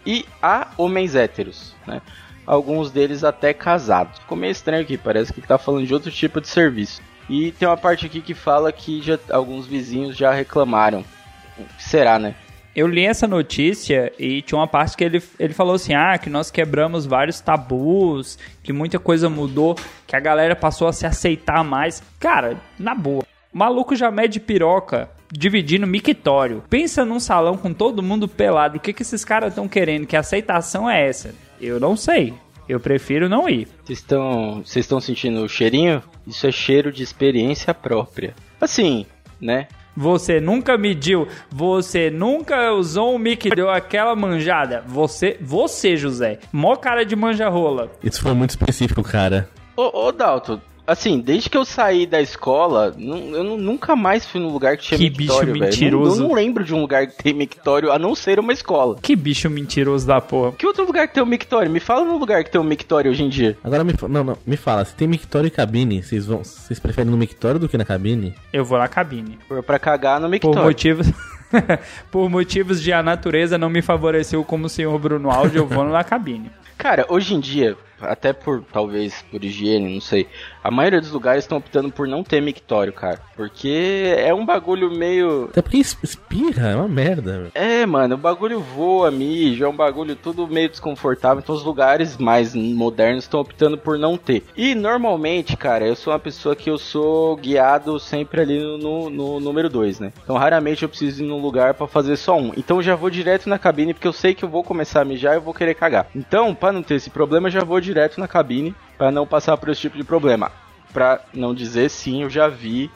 e a homens héteros, né? Alguns deles até casados. Ficou meio estranho aqui, parece que tá falando de outro tipo de serviço. E tem uma parte aqui que fala que já, alguns vizinhos já reclamaram. Será, né? Eu li essa notícia e tinha uma parte que ele, ele falou assim: ah, que nós quebramos vários tabus, que muita coisa mudou, que a galera passou a se aceitar mais. Cara, na boa, o maluco já mede piroca dividindo mictório. Pensa num salão com todo mundo pelado. O que, que esses caras estão querendo? Que aceitação é essa? Eu não sei. Eu prefiro não ir. Vocês estão vocês estão sentindo o cheirinho? Isso é cheiro de experiência própria. Assim, né? Você nunca mediu, você nunca usou um mic deu aquela manjada. Você, você, José, mó cara de manja-rola. Isso foi muito específico, cara. Ô, ô Dalton, assim, desde que eu saí da escola, eu nu- nunca mais fui num lugar que tinha Que mictório, bicho velho. mentiroso. Eu não lembro de um lugar que tem mictório, a não ser uma escola. Que bicho mentiroso da porra. Que outro lugar que tem um mictório? Me fala num lugar que tem um mictório hoje em dia. Agora me, não, não, me fala, se tem mictório e cabine, vocês vão, vocês preferem no mictório do que na cabine? Eu vou na cabine. Pra- Pra cagar no Por mictório. motivos. Por motivos de a natureza não me favoreceu como o senhor Bruno Aldi, eu vou na cabine. Cara, hoje em dia, até por, talvez, por higiene, não sei, a maioria dos lugares estão optando por não ter mictório, cara. Porque é um bagulho meio... Até porque es- espirra, é uma merda. É, mano, o bagulho voa, mijo, é um bagulho tudo meio desconfortável. Então os lugares mais modernos estão optando por não ter. E normalmente, cara, eu sou uma pessoa que eu sou guiado sempre ali no, no- no número 2, né? Então raramente eu preciso ir num lugar pra fazer só um. Então eu já vou direto na cabine porque eu sei que eu vou começar a mijar e eu vou querer cagar. Então, pra não ter esse problema, eu já vou direto na cabine pra não passar por esse tipo de problema. Pra não dizer sim, eu já vi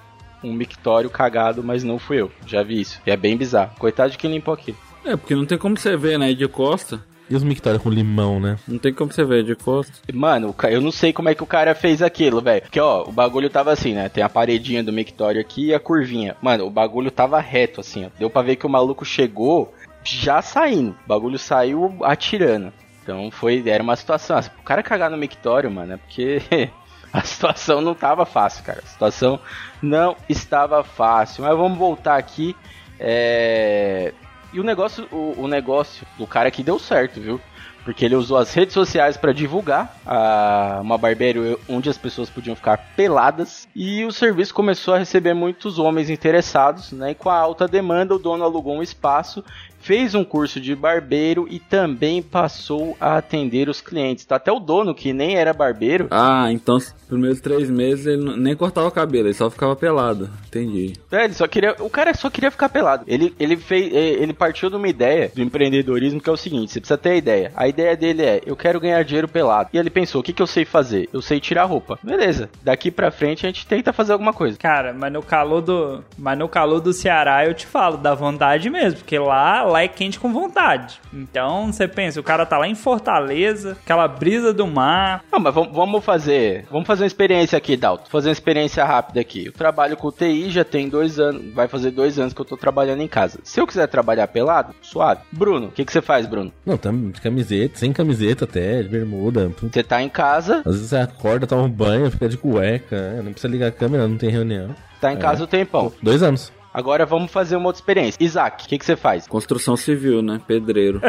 um mictório cagado, mas não fui eu. Já vi isso. E é bem bizarro. Coitado de quem limpou aquilo. É, porque não tem como você ver, né, de costa. E os mictórios com limão, né? Não tem como você ver de costa. Mano, eu não sei como é que o cara fez aquilo, velho. Porque, ó, o bagulho tava assim, né? Tem a paredinha do mictório aqui e a curvinha. Mano, o bagulho tava reto, assim, ó. Deu pra ver que o maluco chegou já saindo. O bagulho saiu atirando. Então foi, era uma situação. assim, O cara cagar no mictório, mano, é porque a situação não tava fácil, cara. A situação não estava fácil. Mas vamos voltar aqui. É... E o negócio, o, o negócio do cara aqui deu certo, viu? Porque ele usou as redes sociais para divulgar a, uma barbearia onde as pessoas podiam ficar peladas. E o serviço começou a receber muitos homens interessados, né? E com a alta demanda, o dono alugou um espaço, fez um curso de barbeiro e também passou a atender os clientes. Então, até o dono, que nem era barbeiro, Ah, então os primeiros três meses ele nem cortava o cabelo, ele só ficava pelado. Entendi. É, ele só queria, o cara só queria ficar pelado. Ele, ele fez, ele partiu de uma ideia do empreendedorismo que é o seguinte: você precisa ter a ideia. A ideia dele é: eu quero ganhar dinheiro pelado. E ele pensou: o que, que eu sei fazer? Eu sei tirar roupa. Beleza. Daqui pra frente a gente tenta fazer alguma coisa. Cara, mas no calor do, mas no calor do Ceará eu te falo, dá vontade mesmo, porque lá, lá é quente com vontade. Então, você pensa, o cara tá lá em Fortaleza, aquela brisa do mar. Não, mas vamos, vamos fazer, vamos fazer uma experiência aqui, Dalton. Fazer uma experiência rápida aqui. Eu trabalho com TI já tem dois anos, vai fazer dois anos que eu tô trabalhando em casa. Se eu quiser trabalhar pelado, suave. Bruno, o que, que você faz, Bruno? Não, tá de camiseta, sem camiseta até, de bermuda. Você tá em casa, Às vezes você acorda, toma um banho, fica de cueca, é, não precisa ligar a câmera, não tem reunião. tá em casa o tempão. Dois anos. Agora vamos fazer uma outra experiência. Isaac, o que, que você faz? Construção civil, né? Pedreiro.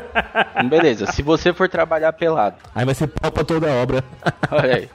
Então, Beleza, se você for trabalhar pelado, Aí vai ser pau pra toda a obra. olha aí.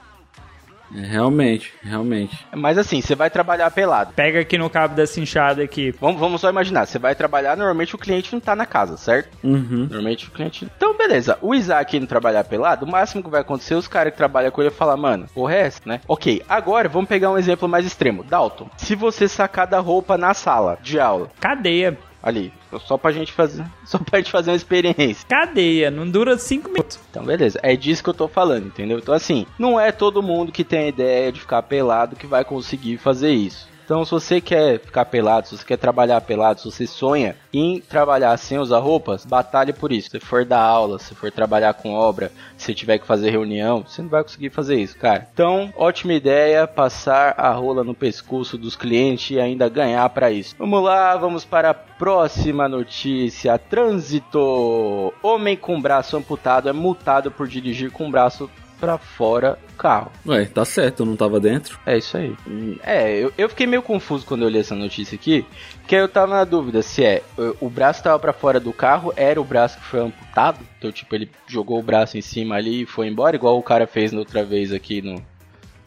É, realmente, realmente. Mas assim, você vai trabalhar pelado. Pega aqui no cabo dessa enxada aqui. Vamos, vamos só imaginar, você vai trabalhar, normalmente o cliente não tá na casa, certo? Uhum. Normalmente o cliente. Então, beleza. O Isaac indo trabalhar pelado, o máximo que vai acontecer, os caras que trabalham com ele falar, mano, o resto, né? Ok, agora vamos pegar um exemplo mais extremo. Dalton, se você sacar da roupa na sala de aula, Cadeia. Ali, só pra gente fazer. Só pra gente fazer uma experiência. Cadeia, não dura cinco minutos. Então, beleza. É disso que eu tô falando, entendeu? Então, assim, não é todo mundo que tem a ideia de ficar pelado que vai conseguir fazer isso. Então, se você quer ficar pelado, se você quer trabalhar pelado, se você sonha em trabalhar sem usar roupas, batalhe por isso. Se for dar aula, se for trabalhar com obra, se tiver que fazer reunião, você não vai conseguir fazer isso, cara. Então, ótima ideia passar a rola no pescoço dos clientes e ainda ganhar para isso. Vamos lá, vamos para a próxima notícia. Trânsito. Homem com braço amputado é multado por dirigir com braço para fora do carro. Ué, tá certo, eu não tava dentro. É isso aí. É, eu, eu fiquei meio confuso quando eu li essa notícia aqui, porque eu tava na dúvida se é o, o braço tava pra fora do carro, era o braço que foi amputado, então tipo ele jogou o braço em cima ali e foi embora, igual o cara fez na outra vez aqui no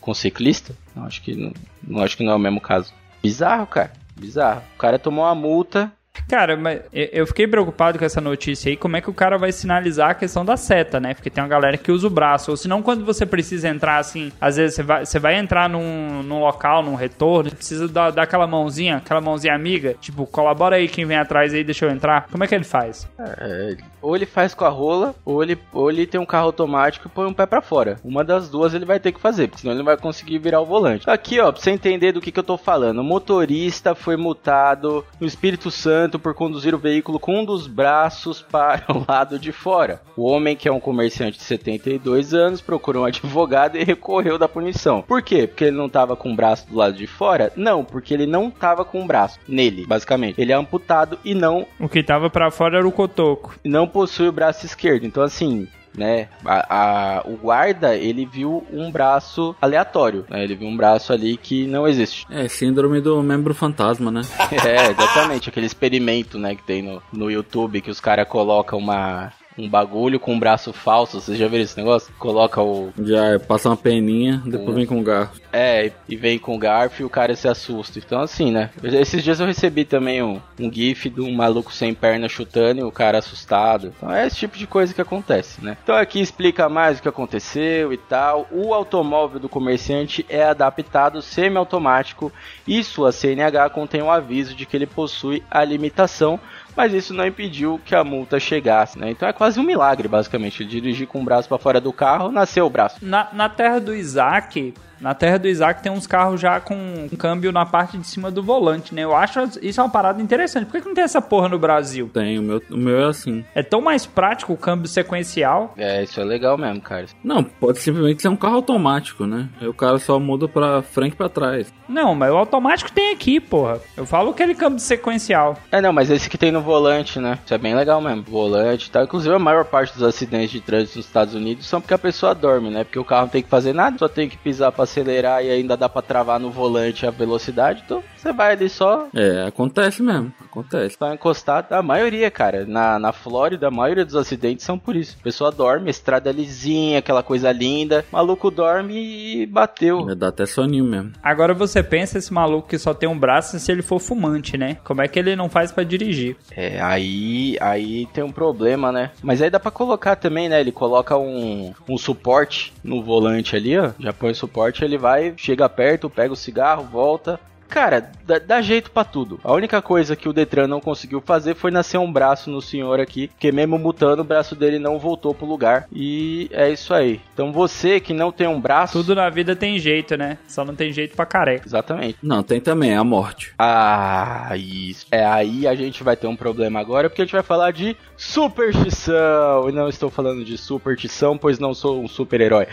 com o ciclista. Não acho que não, não acho que não é o mesmo caso. Bizarro, cara. Bizarro. O cara tomou uma multa. Cara, mas eu- fiquei preocupado com essa notícia aí, como é que o cara vai sinalizar a questão da seta, né? Porque tem uma galera que usa o braço, ou senão quando você precisa entrar assim, às vezes você vai, você vai entrar num, num local, num retorno, precisa dar, dar aquela mãozinha, aquela mãozinha amiga, tipo, colabora aí quem vem atrás aí, deixa eu entrar. Como é que ele faz? É, ou ele faz com a rola, ou ele, ou ele tem um carro automático e põe um pé pra fora. Uma das duas ele vai ter que fazer, porque senão ele não vai conseguir virar o volante. Aqui, ó, pra você entender do que, que eu tô falando. O motorista foi multado no Espírito Santo por conduzir o veículo com um dos braços para o lado de fora. O homem, que é um comerciante de 72 anos, procurou um advogado e recorreu da punição. Por quê? Porque ele não tava com o braço do lado de fora? Não, porque ele não tava com o braço nele, basicamente. Ele é amputado e não O que tava pra fora era o cotoco. não possui o braço esquerdo. Então, assim, né, a, a- o guarda, ele viu um braço aleatório, né? Ele viu um braço ali que não existe. É, síndrome do membro fantasma, né? É, exatamente, aquele experimento, né, que tem no, no YouTube, que os caras colocam uma... Um bagulho com um braço falso, vocês já viram esse negócio? Coloca o. Já passa uma peninha, depois vem com um garfo. É, e vem com o garfo e o cara se assusta. Então, assim, né? Esses dias eu recebi também um, um gif de um maluco sem perna chutando e o cara assustado. Então, é esse tipo de coisa que acontece, né? Então, aqui explica mais o que aconteceu e tal. O automóvel do comerciante é adaptado semi-automático e sua CNH contém um aviso de que ele possui a limitação. Mas isso não impediu que a multa chegasse, né? Então é quase um milagre, basicamente. Dirigir com o braço para fora do carro, nasceu o braço. Na, na terra do Isaac, na terra do Isaac tem uns carros já com um câmbio na parte de cima do volante, né? Eu acho isso é uma parada interessante. Por que, que não tem essa porra no Brasil? Tem, o meu, o meu é assim. É tão mais prático o câmbio sequencial. É, isso é legal mesmo, cara. Não, pode simplesmente ser um carro automático, né? Aí o cara só muda pra frente e pra trás. Não, mas o automático tem aqui, porra. Eu falo aquele câmbio sequencial. É, não, mas esse que tem no volante, né? Isso é bem legal mesmo. Volante e tal. Inclusive, a maior parte dos acidentes de trânsito nos Estados Unidos são porque a pessoa dorme, né? Porque o carro não tem que fazer nada, só tem que pisar pra acelerar e ainda dá pra travar no volante a velocidade. Então, você vai ali só, É, acontece mesmo, acontece. só encostado. A maioria, cara, na, na Flórida, a maioria dos acidentes são por isso. A pessoa dorme, a estrada é lisinha, aquela coisa linda. Maluco dorme e bateu. Dá até soninho mesmo. Agora você pensa esse maluco que só tem um braço se ele for fumante, né? Como é que ele não faz pra dirigir? É, aí, aí tem um problema, né? Mas aí dá pra colocar também, né? Ele coloca um, um suporte no volante ali, ó. Já põe o suporte, ele vai, chega perto, pega o cigarro, volta. Cara, dá, dá jeito pra tudo. A única coisa que o Detran não conseguiu fazer foi nascer um braço no senhor aqui, porque mesmo mutando, o braço dele não voltou pro lugar. E é isso aí. Então você que não tem um braço. Tudo na vida tem jeito, né? Só não tem jeito pra careca. Exatamente. Não, tem também a morte. Ah, isso. É aí a gente vai ter um problema agora, porque a gente vai falar de superstição. E não estou falando de superstição, pois não sou um super-herói.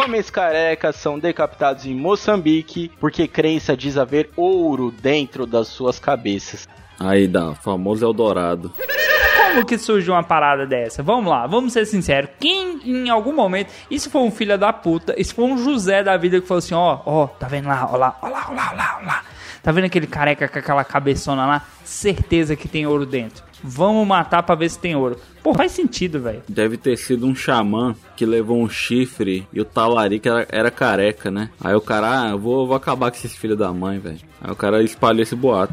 Homens carecas são decapitados em Moçambique porque crença diz haver ouro dentro das suas cabeças. Aí dá, o famoso Eldorado. Como que surgiu uma parada dessa? Vamos lá, vamos ser sinceros. Quem em algum momento, isso foi um filho da puta, isso foi um José da vida que falou assim: ó, ó, tá vendo lá, ó lá, ó lá, ó lá, ó lá, ó lá. Tá vendo aquele careca com aquela cabeçona lá? Certeza que tem ouro dentro. Vamos matar pra ver se tem ouro. Pô, faz sentido, velho. Deve ter sido um xamã que levou um chifre e o talarico era, era careca, né? Aí o cara, ah, eu vou, vou acabar com esses filhos da mãe, velho. Aí o cara espalhou esse boato.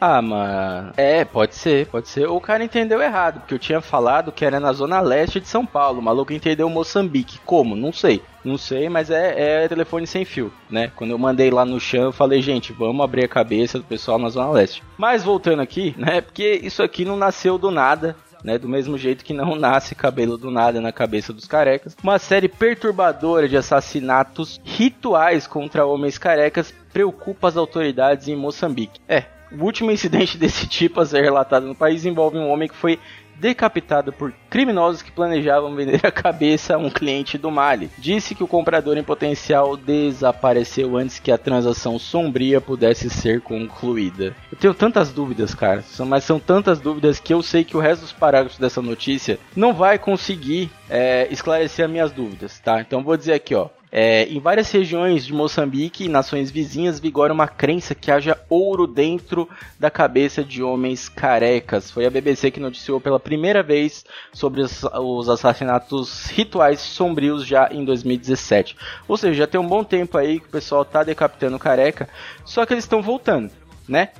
Ah, mano. É, pode ser, pode ser. Ou o cara entendeu errado, porque eu tinha falado que era na zona leste de São Paulo. O maluco entendeu Moçambique. Como? Não sei. Não sei, mas é, é telefone sem fio, né? Quando eu mandei lá no chão, eu falei, gente, vamos abrir a cabeça do pessoal na zona leste. Mas voltando aqui, né? Porque isso aqui não nasceu do nada. Né, do mesmo jeito que não nasce cabelo do nada na cabeça dos carecas. Uma série perturbadora de assassinatos rituais contra homens carecas preocupa as autoridades em Moçambique. É, o último incidente desse tipo a ser relatado no país envolve um homem que foi decapitado por criminosos que planejavam vender a cabeça a um cliente do Mali. Disse que o comprador em potencial desapareceu antes que a transação sombria pudesse ser concluída. Eu tenho tantas dúvidas, cara, mas são tantas dúvidas que eu sei que o resto dos parágrafos dessa notícia não vai conseguir é, esclarecer as minhas dúvidas, tá? Então vou dizer aqui, ó. É, em várias regiões de Moçambique e nações vizinhas vigora uma crença que haja ouro dentro da cabeça de homens carecas. Foi a BBC que noticiou pela primeira vez sobre os, os assassinatos rituais sombrios já em 2017. Ou seja, já tem um bom tempo aí que o pessoal tá decapitando careca, só que eles estão voltando, né?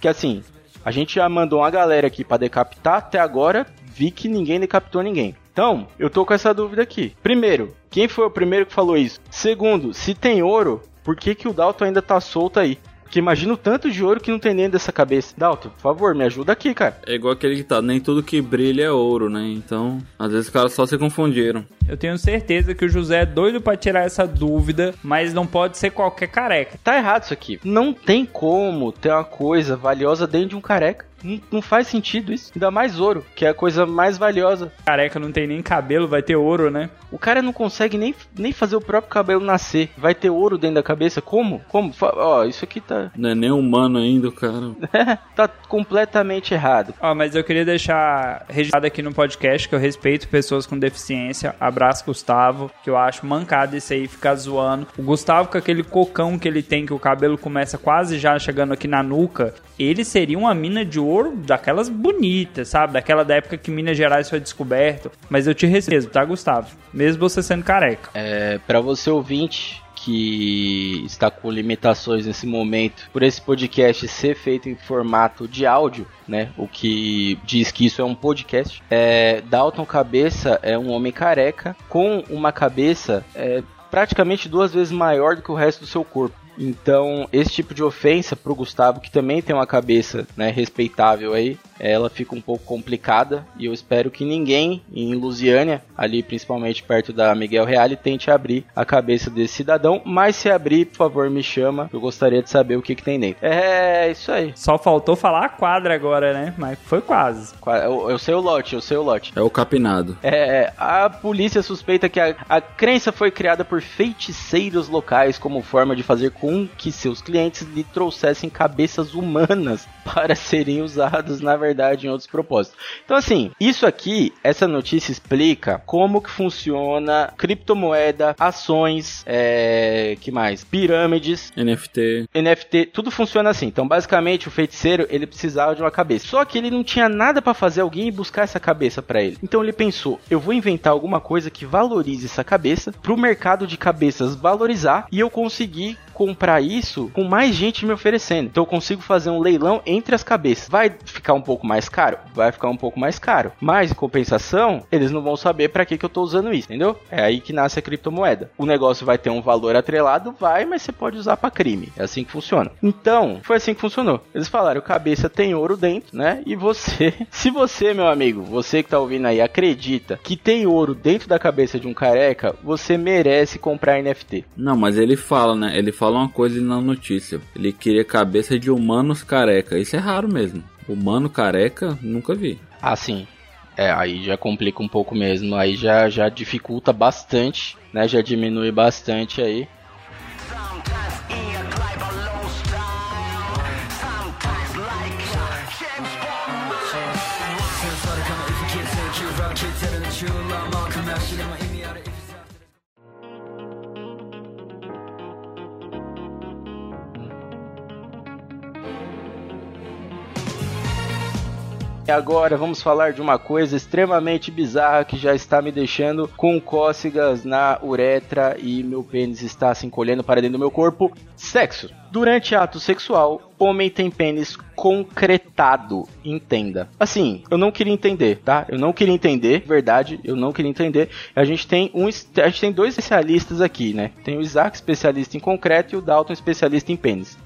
Que assim, A gente já mandou uma galera aqui pra decapitar, até agora vi que ninguém decapitou ninguém. Então, eu tô com essa dúvida aqui. Primeiro, quem foi o primeiro que falou isso? Segundo, se tem ouro, por que, que o Dalton ainda tá solto aí? Porque imagina o tanto de ouro que não tem dentro dessa cabeça. Dalton, por favor, me ajuda aqui, cara. É igual aquele que tá, nem tudo que brilha é ouro, né? Então, às vezes os caras só se confundiram. Eu tenho certeza que o José é doido pra tirar essa dúvida, mas não pode ser qualquer careca. Tá errado isso aqui. Não tem como ter uma coisa valiosa dentro de um careca. Não, não faz sentido isso. Ainda mais ouro, que é a coisa mais valiosa. Careca não tem nem cabelo, vai ter ouro, né? O cara não consegue nem, nem fazer o próprio cabelo nascer. Vai ter ouro dentro da cabeça? Como? Como? Ó, isso aqui tá. Não é nem humano ainda, o cara. tá completamente errado. Ó, mas eu queria deixar registrado aqui no podcast que eu respeito pessoas com deficiência. Abraço, Gustavo, que eu acho mancado isso aí, ficar zoando. O Gustavo, com aquele cocão que ele tem, que o cabelo começa quase já chegando aqui na nuca, ele seria uma mina de ouro daquelas bonitas, sabe? Daquela da época que Minas Gerais foi descoberto. Mas eu te respeito, tá, Gustavo? Mesmo você sendo careca. É, para você ouvinte que está com limitações nesse momento, por esse podcast ser feito em formato de áudio, né? O que diz que isso é um podcast. É, Dalton Cabeça é um homem careca com uma cabeça é, praticamente duas vezes maior do que o resto do seu corpo. Então, esse tipo de ofensa pro Gustavo, que também tem uma cabeça né, respeitável aí, ela fica um pouco complicada. E eu espero que ninguém em Lusiânia, ali principalmente perto da Miguel Reale, tente abrir a cabeça desse cidadão. Mas se abrir, por favor, me chama. Eu gostaria de saber o que, que tem dentro. É isso aí. Só faltou falar a quadra agora, né? Mas foi quase. Qua- Eu, eu sei o lote, eu sei o lote. É o capinado. É, a polícia suspeita que a, a crença foi criada por feiticeiros locais como forma de fazer com que seus clientes lhe trouxessem cabeças humanas para serem usados, na verdade, em outros propósitos. Então, assim, isso aqui, essa notícia explica como que funciona criptomoeda, ações, é, que mais? Pirâmides, NFT. NFT, tudo funciona assim. Então, basicamente, o feiticeiro, ele precisava de uma cabeça. Só que ele não tinha nada pra fazer alguém buscar essa cabeça pra ele. Então ele pensou, eu vou inventar alguma coisa que valorize essa cabeça pro mercado de cabeças valorizar e eu conseguir comprar isso com mais gente me oferecendo. Então eu consigo fazer um leilão entre as cabeças. Vai ficar um pouco mais caro? Vai ficar um pouco mais caro. Mas em compensação, eles não vão saber para que, que eu tô usando isso, entendeu? É aí que nasce a criptomoeda. O negócio vai ter um valor atrelado, vai, mas você pode usar para crime. É assim que funciona. Então, foi assim que funcionou. Eles falaram, cabeça tem ouro dentro, né? E você, se você, meu amigo, você que tá ouvindo aí, acredita que tem ouro dentro da cabeça de um careca, você merece comprar NFT. Não, mas ele fala, né? Ele fala uma coisa na notícia. Ele queria cabeça de humanos careca. Isso é raro mesmo. Humano careca, nunca vi. Assim, é, aí já complica um pouco mesmo, aí já, já dificulta bastante, né? Já diminui bastante aí. E agora vamos falar de uma coisa extremamente bizarra que já está me deixando com cócegas na uretra e meu pênis está se encolhendo para dentro do meu corpo. Sexo. Durante ato sexual, homem tem pênis concretado. Entenda. Assim, eu não queria entender, tá? Eu não queria entender, verdade, eu não queria entender. A gente tem um, a gente tem dois especialistas aqui, né? Tem o Isaac, especialista em concreto, e o Dalton, especialista em pênis.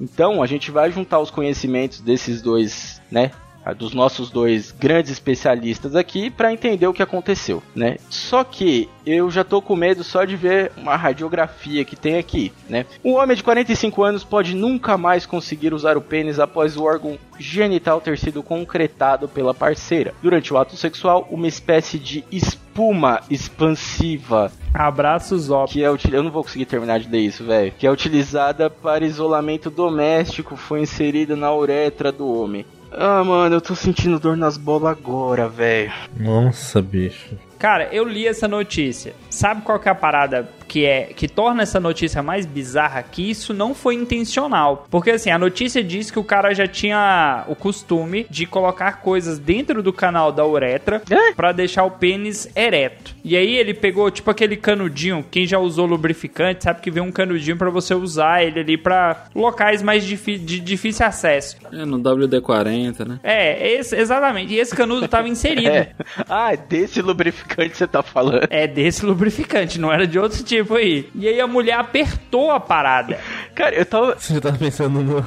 Então, a gente vai juntar os conhecimentos desses dois, né? A- Dos nossos dois grandes especialistas aqui para entender o que aconteceu, né? Só que eu já tô com medo só de ver uma radiografia que tem aqui, né? Um homem de 45 anos pode nunca mais conseguir usar o pênis após o órgão genital ter sido concretado pela parceira. Durante o ato sexual, uma espécie de espuma expansiva Abraço, Zop. que é util... eu não vou conseguir terminar de ler isso, velho, que é utilizada para isolamento doméstico, foi inserida na uretra do homem. Ah, mano, eu tô sentindo dor nas bolas agora, velho. Nossa, bicho. Cara, eu li essa notícia. Sabe qual que é a parada que é que torna essa notícia mais bizarra que isso não foi intencional. Porque assim, a notícia diz que o cara já tinha o costume de colocar coisas dentro do canal da uretra É? pra deixar o pênis ereto. E aí ele pegou tipo aquele canudinho, quem já usou lubrificante sabe que vem um canudinho pra você usar ele ali pra locais mais de difícil acesso. É, no WD-40, né? É, esse- exatamente. E esse canudo tava inserido. É. Ah, é desse lubrificante que você tá falando. É desse lubrificante, não era de outro tipo aí. E aí a mulher apertou a parada. Cara, eu tava, Você já tava pensando no.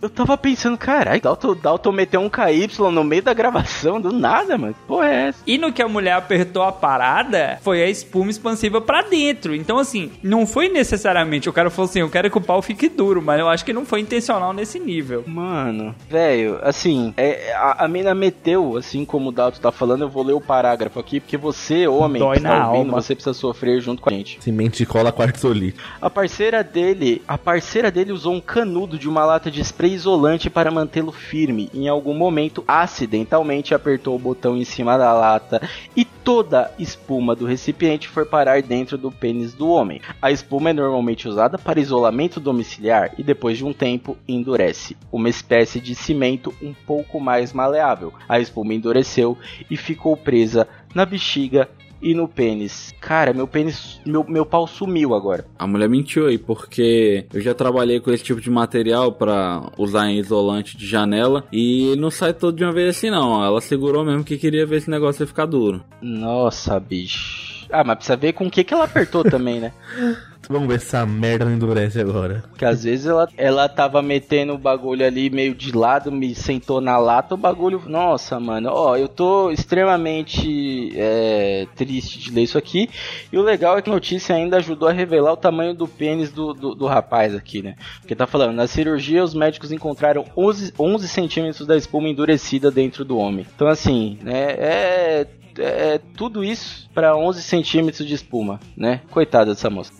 eu tava pensando, caralho, Dalton, Dalton meteu um KY no meio da gravação, do nada, mano. Que porra é essa? E no que a mulher apertou a parada, foi a espuma expansiva pra dentro. Então, assim, não foi necessariamente. O cara falou assim: eu quero que o pau fique duro, mas eu acho que não foi intencional nesse nível. Mano, velho, assim, é, a, a mina meteu, assim como o Dalton tá falando, eu vou ler o parágrafo aqui, porque você, homem, Dói que tá ouvindo, alma. você precisa sofrer junto com a gente. Cimente e cola quartzolite. A parceira dele, a parceira dele usou um canudo de uma lata de spray isolante para mantê-lo firme. Em algum momento, acidentalmente apertou o botão em cima da lata e toda a espuma do recipiente foi parar dentro do pênis do homem. A espuma é normalmente usada para isolamento domiciliar e depois de um tempo endurece, uma espécie de cimento um pouco mais maleável. A espuma endureceu e ficou presa na bexiga e no pênis. Cara, meu pênis, meu, meu pau sumiu agora. A mulher mentiu aí, porque eu já trabalhei com esse tipo de material pra usar em isolante de janela e não sai todo de uma vez assim não. Ela segurou mesmo que queria ver esse negócio ia ficar duro. Nossa, bicho. Ah, mas precisa ver com o que, que ela apertou também, né? Vamos ver se essa merda endurece agora. Porque às vezes ela, ela tava metendo o bagulho ali meio de lado, me sentou na lata, o bagulho. Nossa, mano, ó, eu tô extremamente é, triste de ler isso aqui. E o legal é que a notícia ainda ajudou a revelar o tamanho do pênis do, do, do rapaz aqui, né? Porque tá falando, na cirurgia os médicos encontraram 11, 11 centímetros da espuma endurecida dentro do homem. Então, assim, né, é é, tudo isso para 11 centímetros de espuma, né? Coitada dessa moça.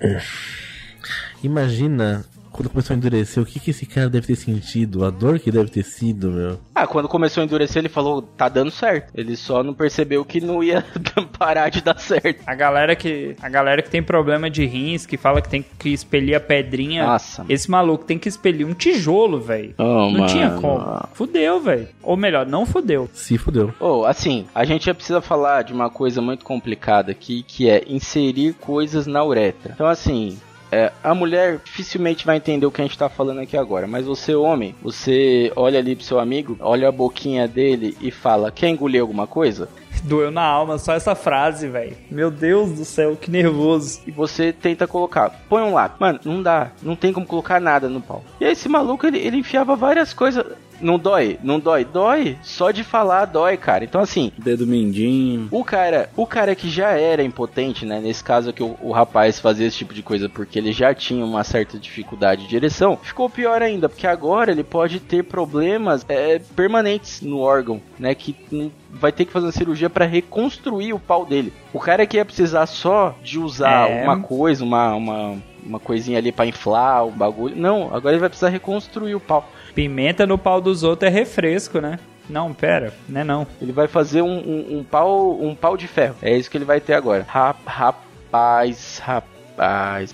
Imagina quando começou a endurecer, o que, que esse cara deve ter sentido, a dor que deve ter sido, meu. Ah, quando começou a endurecer, ele falou, tá dando certo. Ele só não percebeu que não ia parar de dar certo. A galera que a galera que tem problema de rins, que fala que tem que expelir a pedrinha, Nossa. esse maluco tem que expelir um tijolo, velho. Oh, não tinha mano. como. Fudeu, velho. Ou melhor, não fudeu. Se fudeu. Oh, assim, a gente já precisa falar de uma coisa muito complicada aqui, que é inserir coisas na uretra. Então, assim, é, a mulher dificilmente vai entender o que a gente tá falando aqui agora, mas você, homem, você olha ali pro seu amigo, olha a boquinha dele e fala: Quer engolir alguma coisa? Doeu na alma só essa frase, velho. Meu Deus do céu, que nervoso. E você tenta colocar, põe um lápis. Mano, não dá, não tem como colocar nada no pau. E aí, esse maluco, ele, ele enfiava várias coisas. Não dói? Não dói? Dói. Só de falar dói, cara. Então, assim, Dedo mindinho. O cara, o cara que já era impotente, né? Nesse caso aqui, o, o rapaz fazia esse tipo de coisa porque ele já tinha uma certa dificuldade de ereção. Ficou pior ainda, porque agora ele pode ter problemas é, permanentes no órgão, né? Que vai ter que fazer uma cirurgia para reconstruir o pau dele. O cara que ia precisar só de usar É. uma coisa, uma, uma, uma coisinha ali para inflar o bagulho. Não, agora ele vai precisar reconstruir o pau. Pimenta no pau dos outros é refresco, né? Não, pera, né não. Ele vai fazer um, um, um pau um pau de ferro. É isso que ele vai ter agora. Ra- Rapaz, rapaz.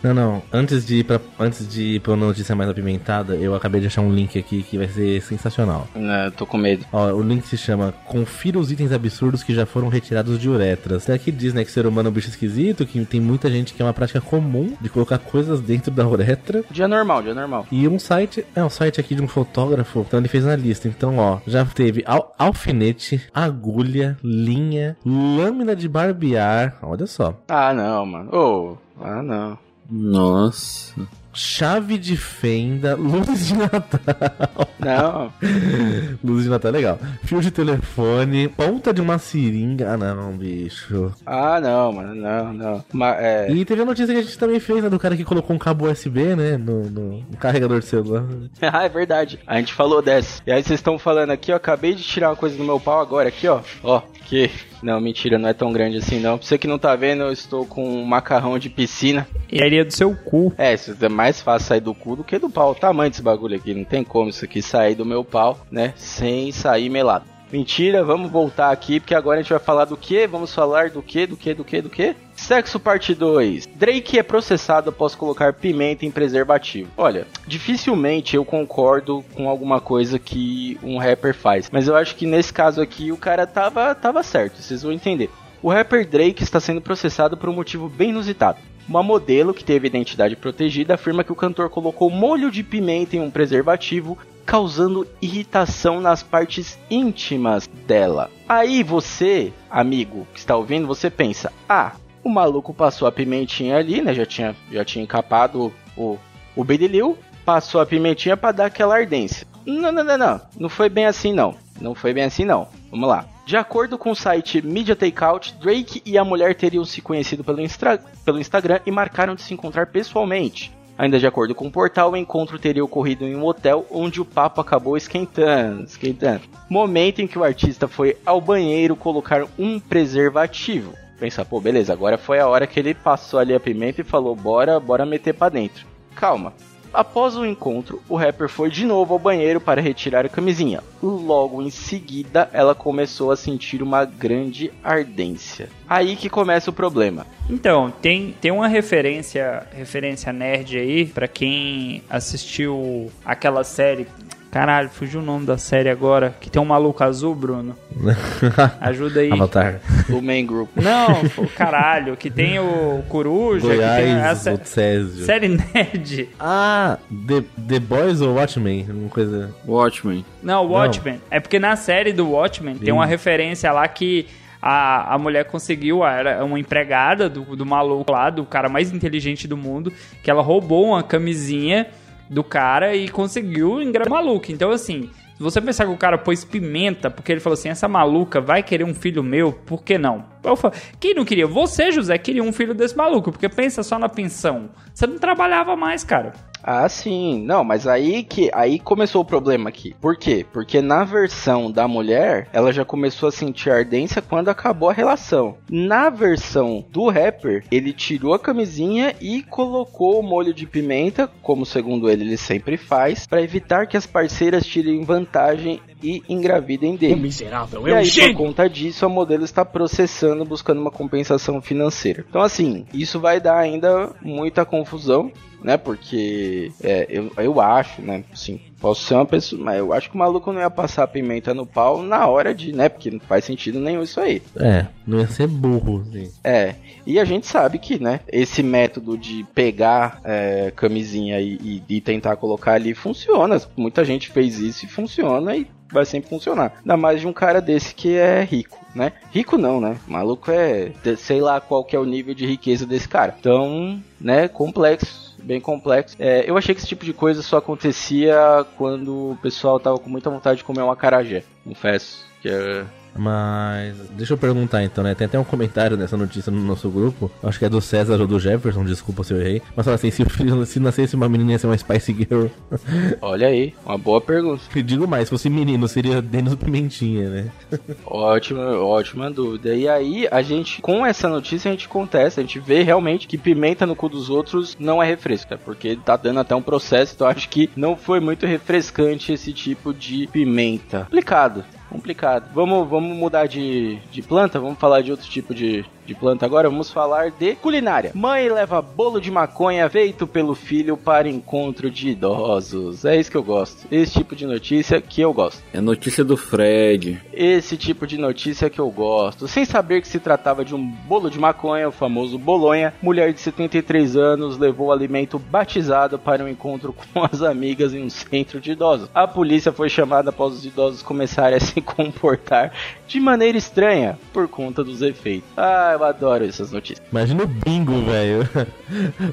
Não, não. Antes de ir pra, antes de ir pra uma notícia mais apimentada, eu acabei de achar um link aqui que vai ser sensacional. Não, eu tô com medo. Ó, o link se chama Confira os itens absurdos que já foram retirados de uretras. Até aqui diz, né, que ser humano é um bicho esquisito, que tem muita gente que é uma prática comum de colocar coisas dentro da uretra. Dia normal, dia normal. E um site, é um site aqui de um fotógrafo, então ele fez uma lista. Então, ó, já teve al- alfinete, agulha, linha, lâmina de barbear, olha só, Ah, não, mano. Ô, ah, não. Nossa. chave de fenda, luz de Natal. Não. luz de Natal é legal. Fio de telefone, ponta de uma seringa. Ah, não, bicho. Ah, não, mano. Não, não. Ma- é, E teve a notícia que a gente também fez, né, do cara que colocou um cabo USB, né, no, no- no carregador do celular. ah, é verdade. A gente falou dessa. E aí vocês estão falando aqui, ó. Acabei de tirar uma coisa do meu pau agora, aqui, ó. Ó, que. Não, mentira, não é tão grande assim, não. Pra você que não tá vendo, eu estou com um macarrão de piscina. E aí é do seu cu. É, isso é mais fácil sair do cu do que do pau. O tamanho desse bagulho aqui, não tem como isso aqui sair do meu pau, né? Sem sair melado. Mentira, vamos voltar aqui, porque agora a gente vai falar do que? Vamos falar do que, do que, do que, do que? Sexo parte 2. Drake é processado após colocar pimenta em preservativo. Olha, dificilmente eu concordo com alguma coisa que um rapper faz, mas eu acho que nesse caso aqui o cara tava, tava certo, vocês vão entender. O rapper Drake está sendo processado por um motivo bem inusitado. Uma modelo que teve identidade protegida afirma que o cantor colocou molho de pimenta em um preservativo, causando irritação nas partes íntimas dela. Aí você, amigo que está ouvindo, você pensa: "Ah, o maluco passou a pimentinha ali, né? Já tinha já tinha encapado o o bedilil, passou a pimentinha para dar aquela ardência". Não, não, não, não. Não foi bem assim não. Não foi bem assim não. Vamos lá. De acordo com o site Media Takeout, Drake e a mulher teriam se conhecido pelo, Instra pelo Instagram e marcaram de se encontrar pessoalmente. Ainda de acordo com o portal, o encontro teria ocorrido em um hotel onde o papo acabou esquentando, esquentando. Momento em que o artista foi ao banheiro colocar um preservativo. Pensa, pô, beleza, agora foi a hora que ele passou ali a pimenta e falou, bora, bora meter pra dentro. Calma, Após o encontro, o rapper foi de novo ao banheiro para retirar a camisinha. Logo em seguida, ela começou a sentir uma grande ardência. Aí que começa o problema. Então, tem, tem uma referência, referência nerd aí, para quem assistiu aquela série Caralho, fugiu o nome da série agora. Que tem um maluco azul, Bruno. Ajuda aí. Avatar. O main group. Não, pô, caralho. Que tem o Coruja. Goiás, que tem essa o Césio. série nerd. Ah, The, The Boys ou Watchmen? Uma coisa... Watchmen. Não, Watchmen. É porque na série do Watchmen tem uma referência lá que a, a mulher conseguiu, era uma empregada do, do maluco lá, do cara mais inteligente do mundo, que ela roubou uma camisinha do cara e conseguiu engravidar maluco. Então, assim, se você pensar que o cara pôs pimenta, porque ele falou assim, essa maluca vai querer um filho meu, por que não? Eu falo, quem não queria? Você, José, queria um filho desse maluco, porque pensa só na pensão. Você não trabalhava mais, cara. Ah, sim. Não, mas aí que aí começou o problema aqui. Por quê? Porque na versão da mulher, ela já começou a sentir ardência quando acabou a relação. Na versão do rapper, ele tirou a camisinha e colocou o molho de pimenta, como segundo ele ele sempre faz, para evitar que as parceiras tirem vantagem e engravidem dele. miserável E aí, por conta disso, a modelo está processando, buscando uma compensação financeira. Então, assim, isso vai dar ainda muita confusão, né? Porque é, eu, eu acho, né? Sim, posso ser uma pessoa, mas eu acho que o maluco não ia passar pimenta no pau na hora de, né? Porque não faz sentido nenhum isso aí. É, não ia ser burro, assim. É, e a gente sabe que, né, esse método de pegar é, camisinha e, e- e tentar colocar ali funciona. Muita gente fez isso e funciona e vai sempre funcionar. Ainda mais de um cara desse que é rico, né? Rico não, né? Maluco é, sei lá qual que é o nível de riqueza desse cara. Então, né, complexo. Bem complexo. É, eu achei que esse tipo de coisa só acontecia quando o pessoal tava com muita vontade de comer um acarajé. Confesso que é Mas deixa eu perguntar então, né? Tem até um comentário nessa notícia no nosso grupo. Acho que é do César ou do Jefferson, desculpa se eu errei. Mas fala assim: se o filho se nascesse uma menina ia ser uma Spice Girl. Olha aí, uma boa pergunta. E digo mais, se fosse menino, seria Denis Pimentinha, né? Ótima, ótima dúvida. E aí, a gente, com essa notícia, a gente contesta, a gente vê realmente que pimenta no cu dos outros não é refresco, né? porque tá dando até um processo, então acho que não foi muito refrescante esse tipo de pimenta. Complicado. Complicado. Vamos, vamos mudar de, de planta? Vamos falar de outro tipo de, de planta agora? Vamos falar de culinária. Mãe leva bolo de maconha feito pelo filho para encontro de idosos. É isso que eu gosto. Esse tipo de notícia que eu gosto. É notícia do Fred. Esse tipo de notícia que eu gosto. Sem saber que se tratava de um bolo de maconha, o famoso bolonha, mulher de 73 anos levou o alimento batizado para um encontro com as amigas em um centro de idosos. A polícia foi chamada após os idosos começarem a se comportar de maneira estranha por conta dos efeitos. Ah, eu adoro essas notícias. Imagina o bingo, velho.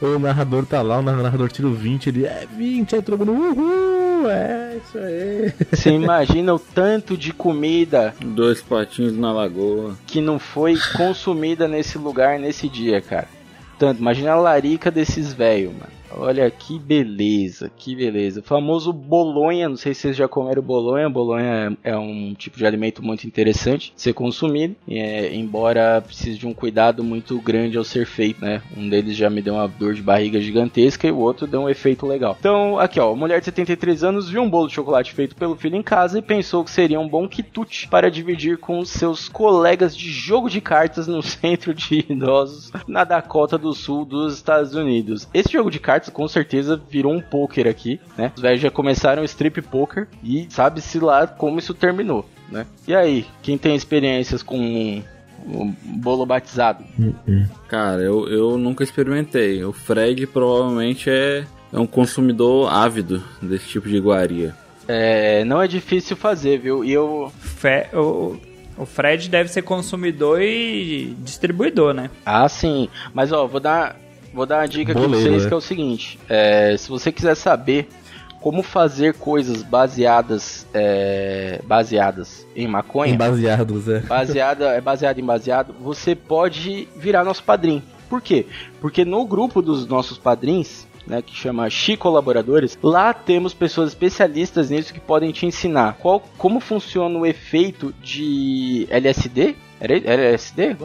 O narrador tá lá, o narrador tira o 20, ele é 20, aí todo mundo, uhul, é isso aí. Você imagina o tanto de comida Dois patinhos na lagoa. que não foi consumida nesse lugar nesse dia, cara. Tanto, imagina a larica desses velhos, mano. Olha que beleza, que beleza. O famoso bolonha, não sei se vocês já comeram bolonha. Bolonha é um tipo de alimento muito interessante de ser consumido, é, embora precise de um cuidado muito grande ao ser feito, né? Um deles já me deu uma dor de barriga gigantesca e o outro deu um efeito legal. Então, aqui ó, mulher de 73 anos viu um bolo de chocolate feito pelo filho em casa e pensou que seria um bom quitute para dividir com seus colegas de jogo de cartas no centro de idosos na Dakota do Sul dos Estados Unidos. Esse jogo de cartas com certeza virou um poker aqui, né? Os velhos já começaram o strip poker e sabe-se lá como isso terminou, né? E aí, quem tem experiências com um, um bolo batizado? Cara, eu, eu nunca experimentei. O Fred provavelmente é, é um consumidor ávido desse tipo de iguaria. É, não é difícil fazer, viu? E eu. Fe- o, o Fred deve ser consumidor e distribuidor, né? Ah, sim. Mas ó, vou dar, vou dar uma dica aqui pra vocês né? que é o seguinte: é, se você quiser saber como fazer coisas baseadas, é, baseadas em maconha, Em baseados, é. baseada, é baseado em baseado, você pode virar nosso padrinho. Por quê? Porque no grupo dos nossos padrinhos, né, que chama Chi Colaboradores, lá temos pessoas especialistas nisso que podem te ensinar qual, como funciona o efeito de LSD. Era, LSD?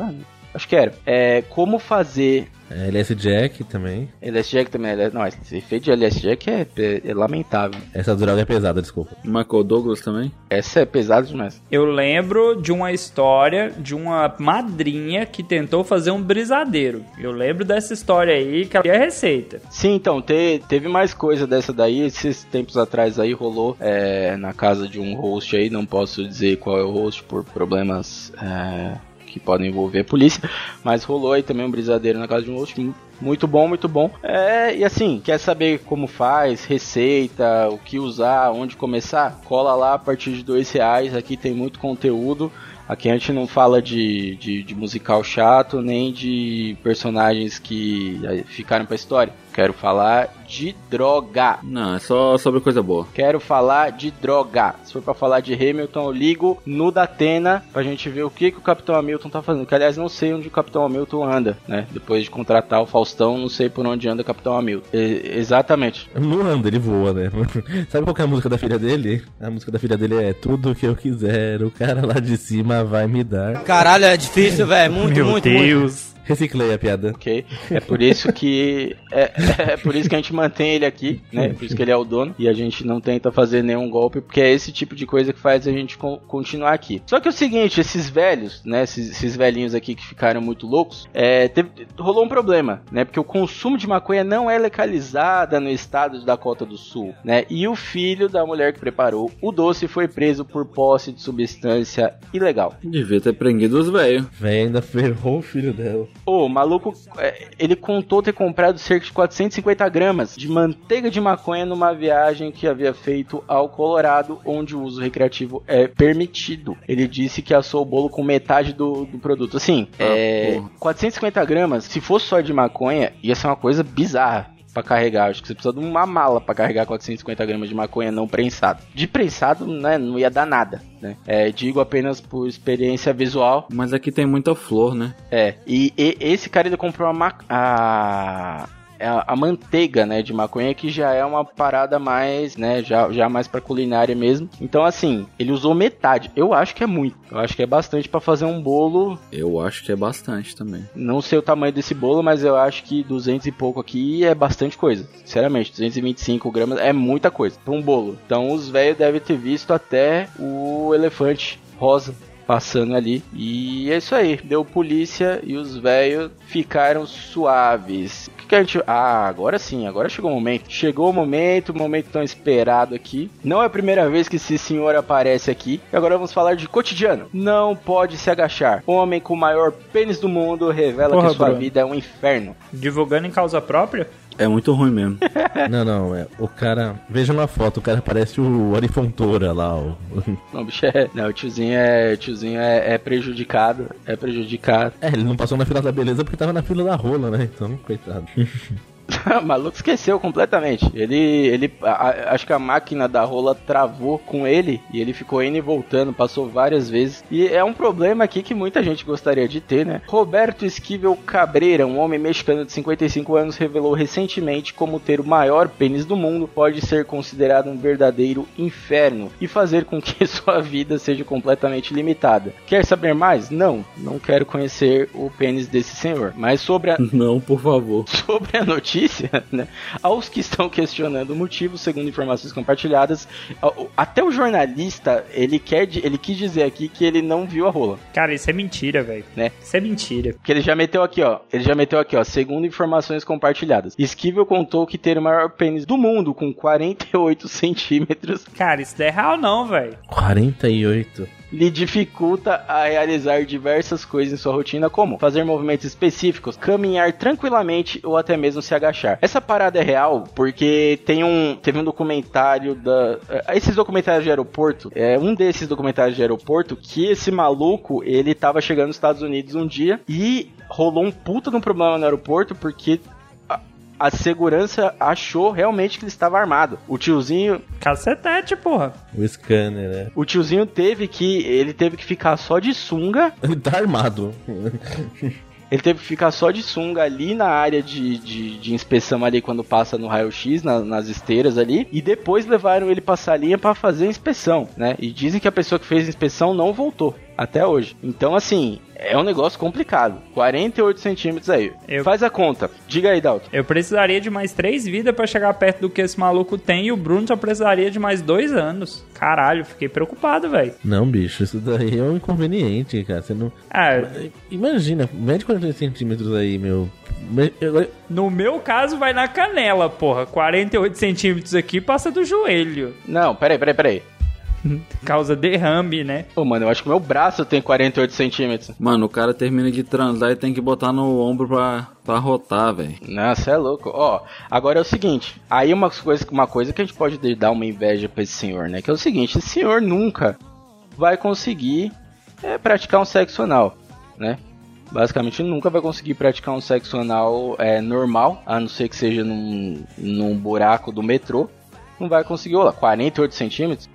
Acho que era. É, como fazer É, LS Jack também. LSD também. é- Não, esse efeito de LSD é, é, é lamentável. Essa droga é pesada, desculpa. Michael Douglas também? Essa é pesada demais. Eu lembro de uma história de uma madrinha que tentou fazer um brisadeiro. Eu lembro dessa história aí, que é a receita. Sim, então, te- teve mais coisa dessa daí. Esses tempos atrás aí rolou é, na casa de um host aí. Não posso dizer qual é o host por problemas é, que podem envolver a polícia. Mas rolou aí também um brisadeiro na casa de um mu- Muito bom, muito bom. É, e assim, quer saber como faz, receita, o que usar, onde começar? Cola lá a partir de dois reais. Aqui tem muito conteúdo. Aqui a gente não fala de, de, de musical chato, nem de personagens que eh, ficaram pra história. Quero falar de droga. Não, é só sobre coisa boa. Quero falar de droga. Se for pra falar de Hamilton, eu ligo no Datena pra gente ver o que, que o Capitão Hamilton tá fazendo. Que aliás, não sei onde o Capitão Hamilton anda, né? Depois de contratar o Faustão, não sei por onde anda o Capitão Hamilton. E- exatamente. Não anda, ele voa, né? Sabe qual que é a música da filha dele? A música da filha dele é Tudo que eu quiser, o cara lá de cima vai me dar. Caralho, é difícil, velho. Muito, Meu muito, muito. Reciclei a piada. Ok? É por isso que é, é por isso que a gente mantém ele aqui, né? Por isso que ele é o dono e a gente não tenta fazer nenhum golpe, porque é esse tipo de coisa que faz a gente con- continuar aqui. Só que é o seguinte, esses velhos, né? Esses, esses velhinhos aqui que ficaram muito loucos, é, teve- rolou um problema, né? Porque o consumo de maconha não é legalizada no estado de Dakota do Sul, né? E o filho da mulher que preparou o doce foi preso por posse de substância ilegal. Devia ter prendido os velhos. Véi, ainda ferrou o filho dela. Ô, o maluco, é, ele contou ter comprado cerca de 450 gramas de manteiga de maconha numa viagem que havia feito ao Colorado, onde o uso recreativo é permitido. Ele disse que assou o bolo com metade do, do produto. Assim, Ah, é, porra. 450 gramas, se fosse só de maconha, ia ser uma coisa bizarra. Pra carregar, acho que você precisa de uma mala pra carregar 450 gramas de maconha não prensado. De prensado, né, não ia dar nada, né? É, digo apenas por experiência visual, Mas aqui tem muita flor, né? é, e, e- esse cara ele comprou a, ma- a, a, a manteiga, né, de maconha, que já é uma parada mais, né, já, já mais pra culinária mesmo. Então, assim, ele usou metade. Eu acho que é muito. Eu acho que é bastante pra fazer um bolo. Eu acho que é bastante também. Não sei o tamanho desse bolo, mas eu acho que 200 e pouco aqui é bastante coisa. Sinceramente, 225 gramas é muita coisa pra um bolo. Então, os velhos devem ter visto até o elefante rosa passando ali. E é isso aí. Deu polícia e os velhos ficaram suaves. Que, que a gente. Ah, agora sim, agora chegou o momento. Chegou o momento, o momento tão esperado aqui. Não é a primeira vez que esse senhor aparece aqui. E agora vamos falar de cotidiano. Não pode se agachar. Homem com o maior pênis do mundo revela Porra, que sua Bruno. vida é um inferno. Divulgando em causa própria? É muito ruim mesmo. Não, não, é. O cara. Veja uma foto, o cara parece o Ari Fontoura lá, o. Não, o bicho é. Não, o tiozinho é. O tiozinho é, é prejudicado. É prejudicado. É, ele não passou na fila da beleza porque tava na fila da rola, né? Então, coitado. o maluco esqueceu completamente. Ele, ele, a- acho que a máquina da rola travou com ele e ele ficou indo e voltando, passou várias vezes. E é um problema aqui que muita gente gostaria de ter, né? Roberto Esquivel Cabreira, um homem mexicano de 55 anos, revelou recentemente como ter o maior pênis do mundo pode ser considerado um verdadeiro inferno e fazer com que sua vida seja completamente limitada. Quer saber mais? Não, não quero conhecer o pênis desse senhor. Mas sobre a, Não, por favor. sobre a notícia, né, aos que estão questionando o motivo, segundo informações compartilhadas, até o jornalista, ele quer, ele quis dizer aqui que ele não viu a rola, Cara, isso é mentira, velho. Né? Isso é mentira. que ele já meteu aqui, ó, ele já meteu aqui, ó, segundo informações compartilhadas. Esquivel contou que ter o maior pênis do mundo com 48 centímetros Cara, isso não é real não, velho. 48. Lhe dificulta a realizar diversas coisas em sua rotina, como fazer movimentos específicos, caminhar tranquilamente ou até mesmo se agachar. Essa parada é real porque tem um teve um documentário da eh, esses documentários de aeroporto, é um desses documentários de aeroporto que esse maluco, ele tava chegando nos Estados Unidos um dia e rolou um puta de um problema no aeroporto porque a- segurança achou realmente que ele estava armado. O tiozinho, Cacetete, porra. O scanner, né? o tiozinho teve que ele teve que ficar só de sunga Ele tá armado. Ele teve que ficar só de sunga ali na área de, de, de inspeção ali quando passa no raio-x, na- nas esteiras ali. E depois levaram ele pra salinha pra fazer a inspeção, né? E dizem que a pessoa que fez a inspeção não voltou. Até hoje. Então, assim, é um negócio complicado. 48 centímetros aí. Eu- Faz a conta. Diga aí, Dalton. Eu precisaria de mais três vidas pra chegar perto do que esse maluco tem e o Bruno só precisaria de mais dois anos. Caralho, fiquei preocupado, velho. Não, bicho, isso daí é um inconveniente, cara. Você não. Ah, Imagina, mede 48 centímetros aí, meu. No meu caso vai na canela, porra. 48 centímetros aqui passa do joelho. Não, peraí, peraí, peraí. Causa derrame, né? Pô, mano, eu acho que meu braço tem 48 centímetros. Mano, o cara termina de transar e tem que botar no ombro pra, pra rotar, velho. Nossa, é louco. Ó, agora é o seguinte. Aí uma coisa, uma coisa que a gente pode dar uma inveja pra esse senhor, né? Que é o seguinte, esse senhor nunca vai conseguir é, praticar um sexo anal, né? Basicamente nunca vai conseguir praticar um sexo anal é, normal, a não ser que seja num, num buraco do metrô. Não vai conseguir, olha lá, 48 centímetros.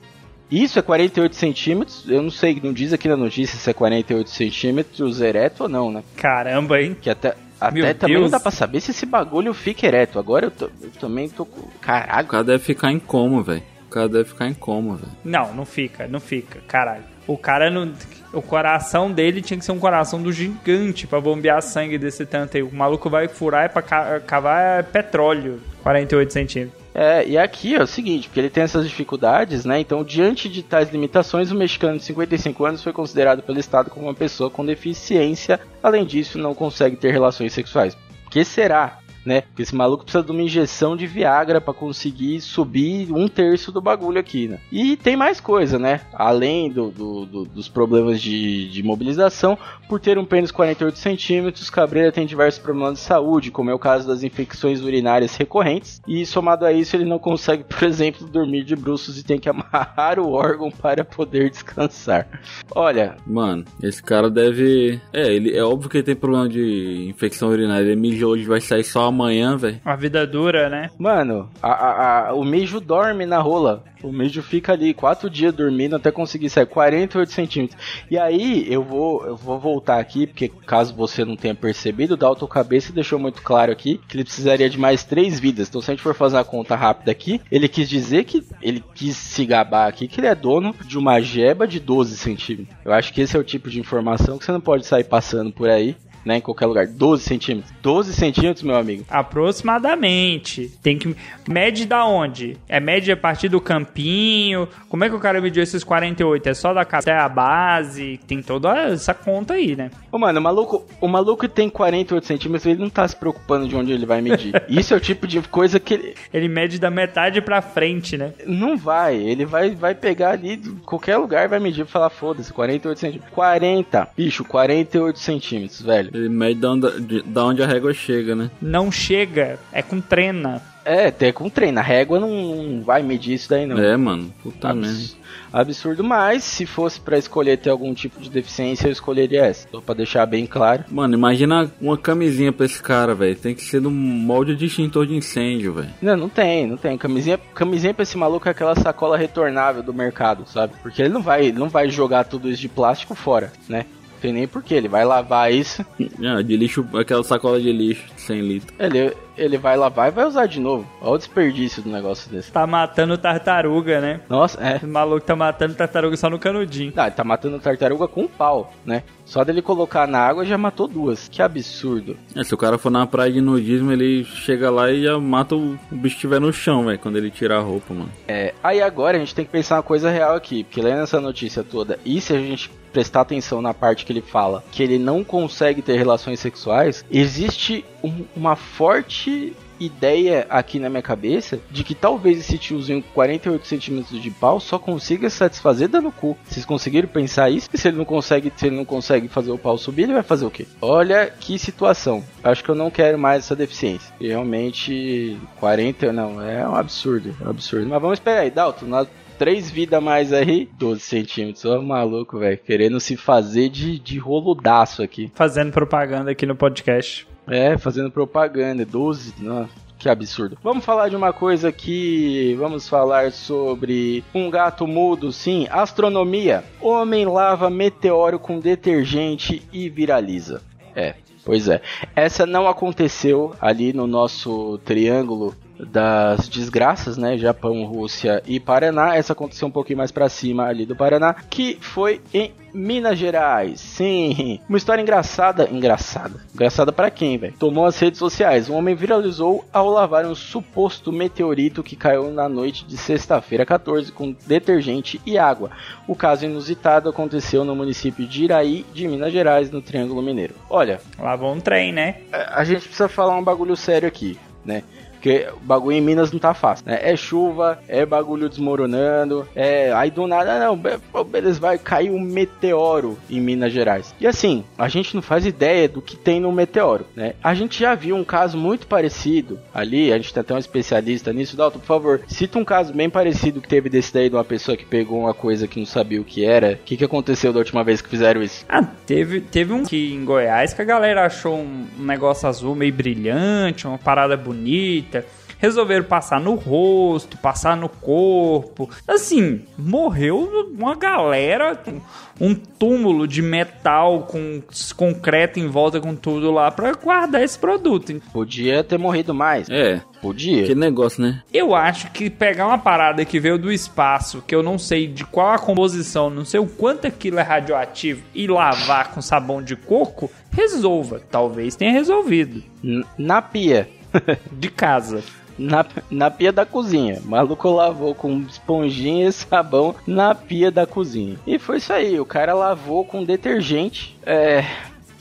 Isso é 48 centímetros, eu não sei, não diz aqui na notícia se é 48 centímetros ereto ou não, né? Caramba, hein? Que até, Meu até também não Deus. dá pra saber se esse bagulho fica ereto. Agora eu, tô- eu também tô com. O Caralho. cara deve ficar em coma, velho. O cara deve ficar em coma, velho. Não, não fica, não fica, caralho. O cara não. O coração dele tinha que ser um coração do gigante pra bombear sangue desse tanto aí. O maluco vai furar é pra ca- cavar petróleo. 48 centímetros. É, e aqui é o seguinte, porque ele tem essas dificuldades, né? Então, diante de tais limitações, o mexicano de 55 anos foi considerado pelo Estado como uma pessoa com deficiência. Além disso, não consegue ter relações sexuais. Que será? Né? Porque esse maluco precisa de uma injeção de Viagra pra conseguir subir um terço do bagulho aqui, né? E tem mais coisa, né? Além do, do- do- dos problemas de, de mobilização, por ter um pênis 48 centímetros, Cabreira tem diversos problemas de saúde, como é o caso das infecções urinárias recorrentes. E somado a isso, ele não consegue, por exemplo, dormir de bruços e tem que amarrar o órgão para poder descansar. Olha, Mano, esse cara deve. É, ele é óbvio que ele tem problema de infecção urinária. Ele mijou hoje, vai sair só amanhã, velho. Uma vida dura, né? Mano, a- a- a- o mijo dorme na rola. O mijo fica ali quatro dias dormindo até conseguir sair 48 centímetros. E aí eu vou, eu vou voltar aqui, porque caso você não tenha percebido, o Dalton Cabeça deixou muito claro aqui que ele precisaria de mais três vidas. Então se a gente for fazer uma conta rápida aqui, ele quis dizer que ele quis se gabar aqui que ele é dono de uma jeba de 12 centímetros. Eu acho que esse é o tipo de informação que você não pode sair passando por aí. Né, em qualquer lugar, 12 centímetros. 12 centímetros, meu amigo. Aproximadamente. Tem que. Mede da onde? É mede a partir do campinho? Como é que o cara mediu esses 48? É só da casa até a base? Tem toda essa conta aí, né? Ô, mano, o maluco, o maluco tem 48 centímetros, ele não tá se preocupando de onde ele vai medir. Isso é o tipo de coisa que ele Ele mede da metade pra frente, né? não vai. Ele vai, vai pegar ali, de qualquer lugar vai medir e falar, foda-se, 48 centímetros. 40, bicho, 48 centímetros, velho. Ele mede da onde, de- da onde a régua chega, né? Não chega, é com trena. É, até com treino. A régua não, não vai medir isso daí, não. É, mano. Puta merda. Abs- Absurdo, mas se fosse pra escolher ter algum tipo de deficiência, eu escolheria essa. Só pra deixar bem claro. Mano, imagina uma camisinha pra esse cara, velho. Tem que ser no molde de extintor de incêndio, velho. Não, não tem, não tem. Camisinha, camisinha pra esse maluco é aquela sacola retornável do mercado, sabe? Porque ele não vai, ele não vai jogar tudo isso de plástico fora, né? Não tem nem porquê, ele vai lavar isso, Ah, de lixo, aquela sacola de lixo, 100 litros. ele, ele vai lavar e vai usar de novo. Olha o desperdício do negócio desse. Tá matando tartaruga, né? Nossa, é. O maluco tá matando tartaruga só no canudinho. Ah, ele tá matando tartaruga com um pau, né? Só dele colocar na água já matou duas. Que absurdo. É, se o cara for na praia de nudismo, ele chega lá e já mata o, o bicho que estiver no chão, velho, quando ele tirar a roupa, mano. É, aí agora a gente tem que pensar uma coisa real aqui, porque lendo essa notícia toda, e se a gente prestar atenção na parte que ele fala que ele não consegue ter relações sexuais, existe um- uma forte ideia aqui na minha cabeça de que talvez esse tiozinho com 48 centímetros de pau só consiga satisfazer dando cu. Vocês conseguiram pensar isso? E se ele não consegue, se ele não consegue fazer o pau subir, ele vai fazer o quê? Olha que situação. Acho que eu não quero mais essa deficiência. E realmente 40 não, é um absurdo, é um absurdo. Mas vamos esperar aí, Dalton, nós Três vidas mais aí, 12 centímetros. Ó, maluco, velho. Querendo se fazer de, de roludaço aqui. Fazendo propaganda aqui no podcast. É, fazendo propaganda. 12, nossa, que absurdo. Vamos falar de uma coisa aqui. Vamos falar sobre um gato mudo, sim. Astronomia. Homem lava meteoro com detergente e viraliza. É, pois é. Essa não aconteceu ali no nosso triângulo das desgraças, né? Japão, Rússia e Paraná. Essa aconteceu um pouquinho mais pra cima ali do Paraná, que foi em Minas Gerais. Sim, uma história engraçada, engraçada. Engraçada pra quem, velho? Tomou as redes sociais. Um homem viralizou ao lavar um suposto meteorito que caiu na noite de sexta-feira 14 com detergente e água. O caso inusitado aconteceu no município de Iraí, de Minas Gerais, no Triângulo Mineiro. Olha, Lavou um trem, né? a gente precisa falar um bagulho sério aqui, né? Porque o bagulho em Minas não tá fácil, né? É chuva, é bagulho desmoronando, é. Aí do nada, não, beleza, vai cair um meteoro em Minas Gerais. E assim, a gente não faz ideia do que tem no meteoro, né? A gente já viu um caso muito parecido ali, a gente tem até um especialista nisso. Dalton, por favor, cita um caso bem parecido que teve desse daí de uma pessoa que pegou uma coisa que não sabia o que era. O que, que aconteceu da última vez que fizeram isso? Ah, teve, teve um aqui em Goiás que a galera achou um negócio azul meio brilhante, uma parada bonita. Resolveram passar no rosto, passar no corpo. Assim, morreu uma galera, um túmulo de metal com concreto em volta com tudo lá pra guardar esse produto. Podia ter morrido mais. É, Podia. que negócio, né? Eu acho que pegar uma parada que veio do espaço, que eu não sei de qual a composição, não sei o quanto aquilo é radioativo, e lavar com sabão de coco, resolva. Talvez tenha resolvido. N- Na pia. De casa. Na, na pia da cozinha. O maluco lavou com esponjinha e sabão na pia da cozinha. E foi isso aí. O cara lavou com detergente. É.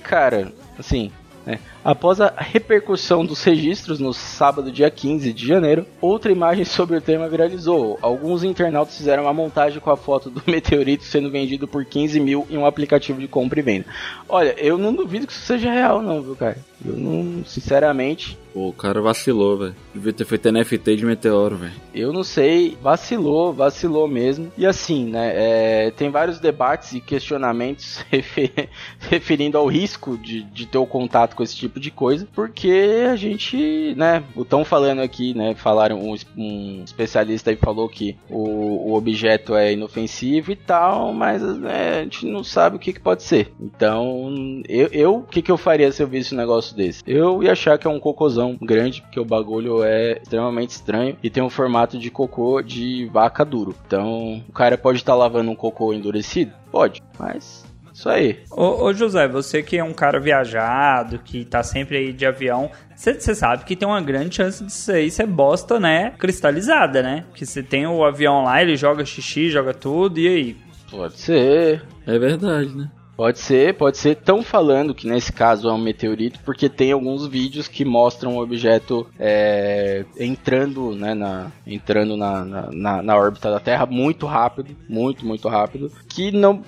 Cara, assim. né, Após a repercussão dos registros no sábado, dia 15 de janeiro, outra imagem sobre o tema viralizou. Alguns internautas fizeram uma montagem com a foto do meteorito sendo vendido por 15 mil em um aplicativo de compra e venda. Olha, eu não duvido que isso seja real, não, viu, cara? Eu não, sinceramente, Pô, o cara vacilou, velho. Devia ter feito NFT de meteoro, velho. Eu não sei, vacilou, vacilou mesmo. E assim, né, é, tem vários debates e questionamentos refer- referindo ao risco de, de ter o contato com esse tipo de coisa, porque a gente, né, estão falando aqui, né, falaram, um, um especialista aí falou que o, o objeto é inofensivo e tal, mas né, a gente não sabe o que, que pode ser. Então, eu, o que, que eu faria se eu visse um negócio desse? Eu ia achar que é um cocôzão grande, porque o bagulho é extremamente estranho e tem um formato de cocô de vaca duro. Então, o cara pode estar lavando um cocô endurecido? Pode, mas isso aí. Ô, ô, José, você que é um cara viajado, que tá sempre aí de avião, você sabe que tem uma grande chance aí ser bosta, né? Cristalizada, né? Que você tem o avião lá, ele joga xixi, joga tudo, e aí? Pode ser. É verdade, né? Pode ser, pode ser. Tão falando que nesse caso é um meteorito, porque tem alguns vídeos que mostram o objeto é, entrando, né, na, entrando na, na, na órbita da Terra muito rápido, muito, muito rápido, que não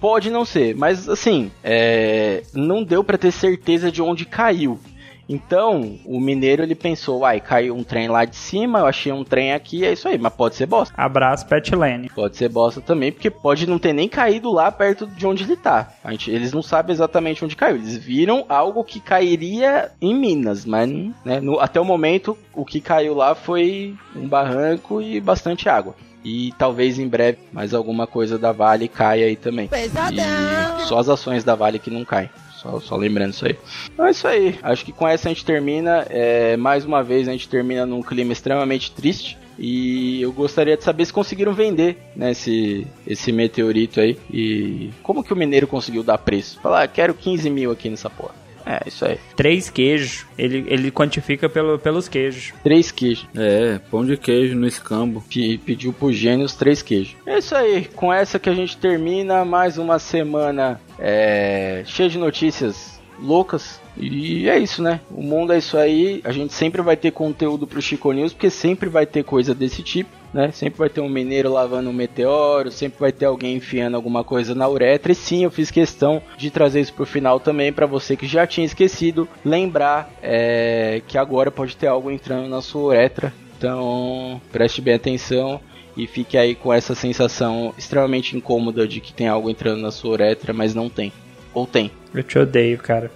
pode não ser, mas assim, é, não deu para ter certeza de onde caiu. Então, o mineiro ele pensou, uai, caiu um trem lá de cima, eu achei um trem aqui, é isso aí, mas pode ser bosta. Abraço, Pet Lane. Pode ser bosta também, porque pode não ter nem caído lá perto de onde ele tá. A gente, eles não sabem exatamente onde caiu. Eles viram algo que cairia em Minas, mas né, no, até o momento o que caiu lá foi um barranco e bastante água. E talvez em breve mais alguma coisa da Vale caia aí também. Pesadão. E só as ações da Vale que não caem. Só, só lembrando isso aí. Então é isso aí. Acho que com essa a gente termina. É, mais uma vez a gente termina num clima extremamente triste. E eu gostaria de saber se conseguiram vender né, esse, esse meteorito aí. E como que o mineiro conseguiu dar preço? Falar, ah, quero 15 mil aqui nessa porra. É, isso aí. Três queijos. Ele, ele quantifica pelo, pelos queijos. Três queijos. É, pão de queijo no escambo. P pediu pro gênio os três queijos. É isso aí. Com essa que a gente termina mais uma semana é, cheia de notícias loucas. E é isso, né? O mundo é isso aí. A gente sempre vai ter conteúdo pro Chico News, porque sempre vai ter coisa desse tipo né? Sempre vai ter um mineiro lavando um meteoro, sempre vai ter alguém enfiando alguma coisa na uretra. E sim, eu fiz questão de trazer isso pro final também, para você que já tinha esquecido, lembrar é, que agora pode ter algo entrando na sua uretra. Então, preste bem atenção e fique aí com essa sensação extremamente incômoda de que tem algo entrando na sua uretra, mas não tem. Ou tem. Eu te odeio, cara.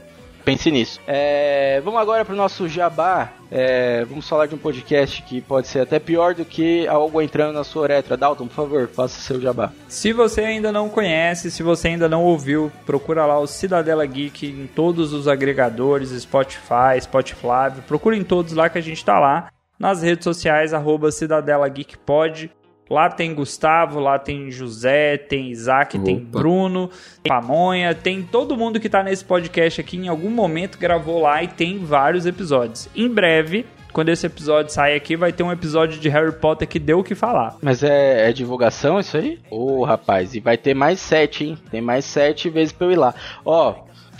Pense nisso. É, vamos agora para o nosso jabá. É, vamos falar de um podcast que pode ser até pior do que algo entrando na sua uretra. Dalton, por favor, faça seu jabá. Se você ainda não conhece, se você ainda não ouviu, procura lá o Cidadela Geek em todos os agregadores, Spotify, Spotify, procura em todos lá que a gente tá lá. Nas redes sociais, arroba Cidadela Geek Pod. Lá tem Gustavo, lá tem José, tem Isaac, Opa. tem Bruno, tem Pamonha, tem todo mundo que tá nesse podcast aqui em algum momento gravou lá e tem vários episódios. Em breve, quando esse episódio sair aqui, vai ter um episódio de Harry Potter que deu o que falar. Mas é, é divulgação isso aí? Ô, oh, rapaz, e vai ter mais sete, hein? Tem mais sete vezes pra eu ir lá. Ó,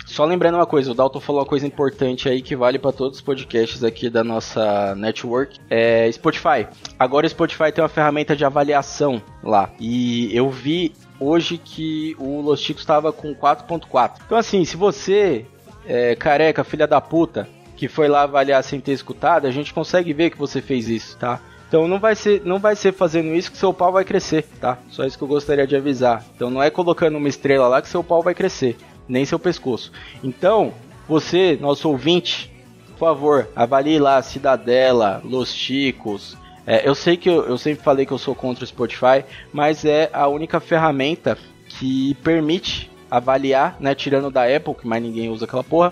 só lembrando uma coisa, o Dalton falou uma coisa importante aí que vale para todos os podcasts aqui da nossa network. É Spotify. Agora o Spotify tem uma ferramenta de avaliação lá. E eu vi hoje que o Los Chicos estava com 4.4. Então assim, se você é, careca, filha da puta, que foi lá avaliar sem ter escutado, a gente consegue ver que você fez isso, tá? Então não vai ser, não vai ser fazendo isso que seu pau vai crescer, tá? Só isso que eu gostaria de avisar. Então não é colocando uma estrela lá que seu pau vai crescer nem seu pescoço. Então, você, nosso ouvinte, por favor, avalie lá Cidadela, Los Chicos. É, eu sei que eu, eu sempre falei que eu sou contra o Spotify, mas é a única ferramenta que permite avaliar, né? Tirando da Apple, que mais ninguém usa aquela porra.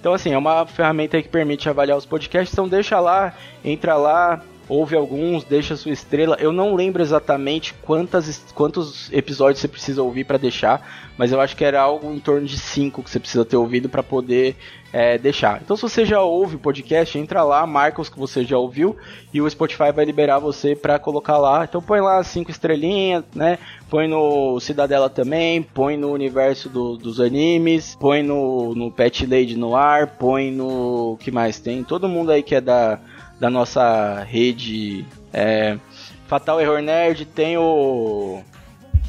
Então, assim, é uma ferramenta que permite avaliar os podcasts. Então, deixa lá, entra lá, ouve alguns, deixa sua estrela. Eu não lembro exatamente quantas, quantos episódios você precisa ouvir para deixar, mas eu acho que era algo em torno de 5 que você precisa ter ouvido para poder é, deixar. Então, se você já ouve o podcast, entra lá, marca os que você já ouviu e o Spotify vai liberar você para colocar lá. Então, põe lá cinco estrelinhas, né? Põe no Cidadela também, põe no universo do, dos animes, põe no, no Pet Lady no ar, põe no. que mais tem? Todo mundo aí que é da da nossa rede é, Fatal Error Nerd, tem o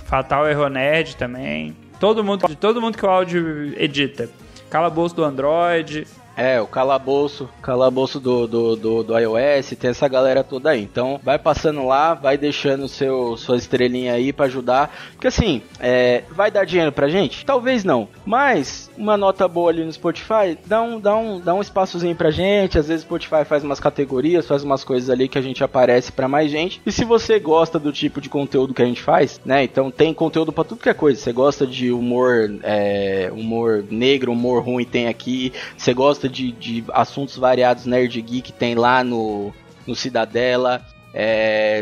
Fatal Error Nerd também. Todo mundo, todo mundo que o áudio edita. Calabouço do Android, é, o calabouço, calabouço do, do, do, do, iOS, tem essa galera toda aí. Então, vai passando lá, vai deixando seu, sua estrelinha aí para ajudar. Porque assim, é, vai dar dinheiro pra gente? Talvez não. Mas, uma nota boa ali no Spotify, dá um, dá um, dá um espaçozinho pra gente. Às vezes o Spotify faz umas categorias, faz umas coisas ali que a gente aparece para mais gente. E se você gosta do tipo de conteúdo que a gente faz, né? Então tem conteúdo para tudo que é coisa. Você gosta de humor, é, humor negro, humor ruim, tem aqui. Você gosta gosta de, de assuntos variados nerd geek, tem lá no, no Cidadela.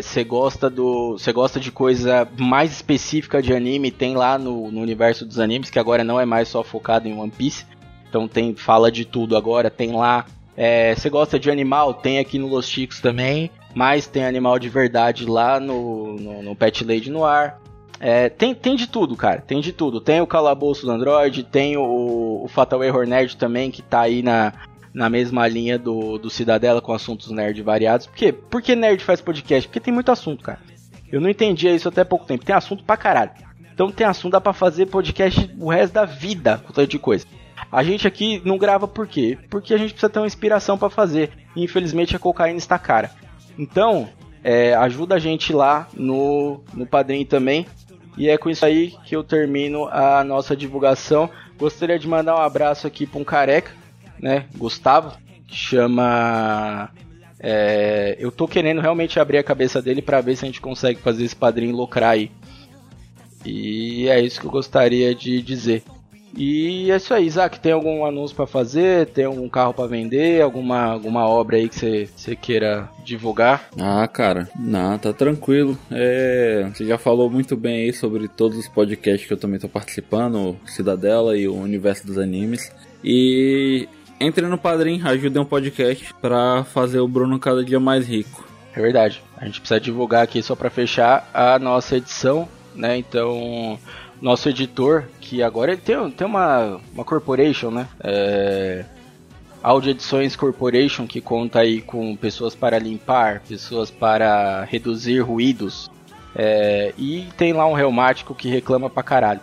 Você é, gosta do. Você gosta de coisa mais específica de anime, tem lá no, no universo dos animes, que agora não é mais só focado em One Piece. Então tem fala de tudo agora, tem lá. Você é, gosta de animal, tem aqui no Los Chicos também. Mas tem animal de verdade lá no, no, no Pet Lady no ar. É, tem, tem de tudo, cara. Tem de tudo. Tem o calabouço do Android, tem o, o Fatal Error Nerd também, que tá aí na, na mesma linha do, do Cidadela com assuntos nerd variados. Por quê? Por que nerd faz podcast? Porque tem muito assunto, cara. Eu não entendia isso até pouco tempo. Tem assunto pra caralho. Então tem assunto, dá pra fazer podcast o resto da vida com tanto de coisa. A gente aqui não grava por quê? Porque a gente precisa ter uma inspiração para fazer. E infelizmente a cocaína está cara. Então, é, ajuda a gente lá no, no Padrim também. E é com isso aí que eu termino a nossa divulgação. Gostaria de mandar um abraço aqui para um careca, né? Gustavo, que chama. É, eu tô querendo realmente abrir a cabeça dele para ver se a gente consegue fazer esse padrinho lucrar aí. E é isso que eu gostaria de dizer. E é isso aí, Isaac. Tem algum anúncio para fazer? Tem algum carro para vender? Alguma, alguma obra aí que você queira divulgar? Ah, cara, não, tá tranquilo. É, você já falou muito bem aí sobre todos os podcasts que eu também tô participando, Cidadela e o Universo dos Animes. E entre no Padrim, ajudem um podcast para fazer o Bruno cada dia mais rico. É verdade. A gente precisa divulgar aqui só para fechar a nossa edição, né? Então, nosso editor, que agora ele tem, tem uma, uma corporation, né? É, Audio Edições Corporation, que conta aí com pessoas para limpar, pessoas para reduzir ruídos. É, e tem lá um reumático que reclama pra caralho.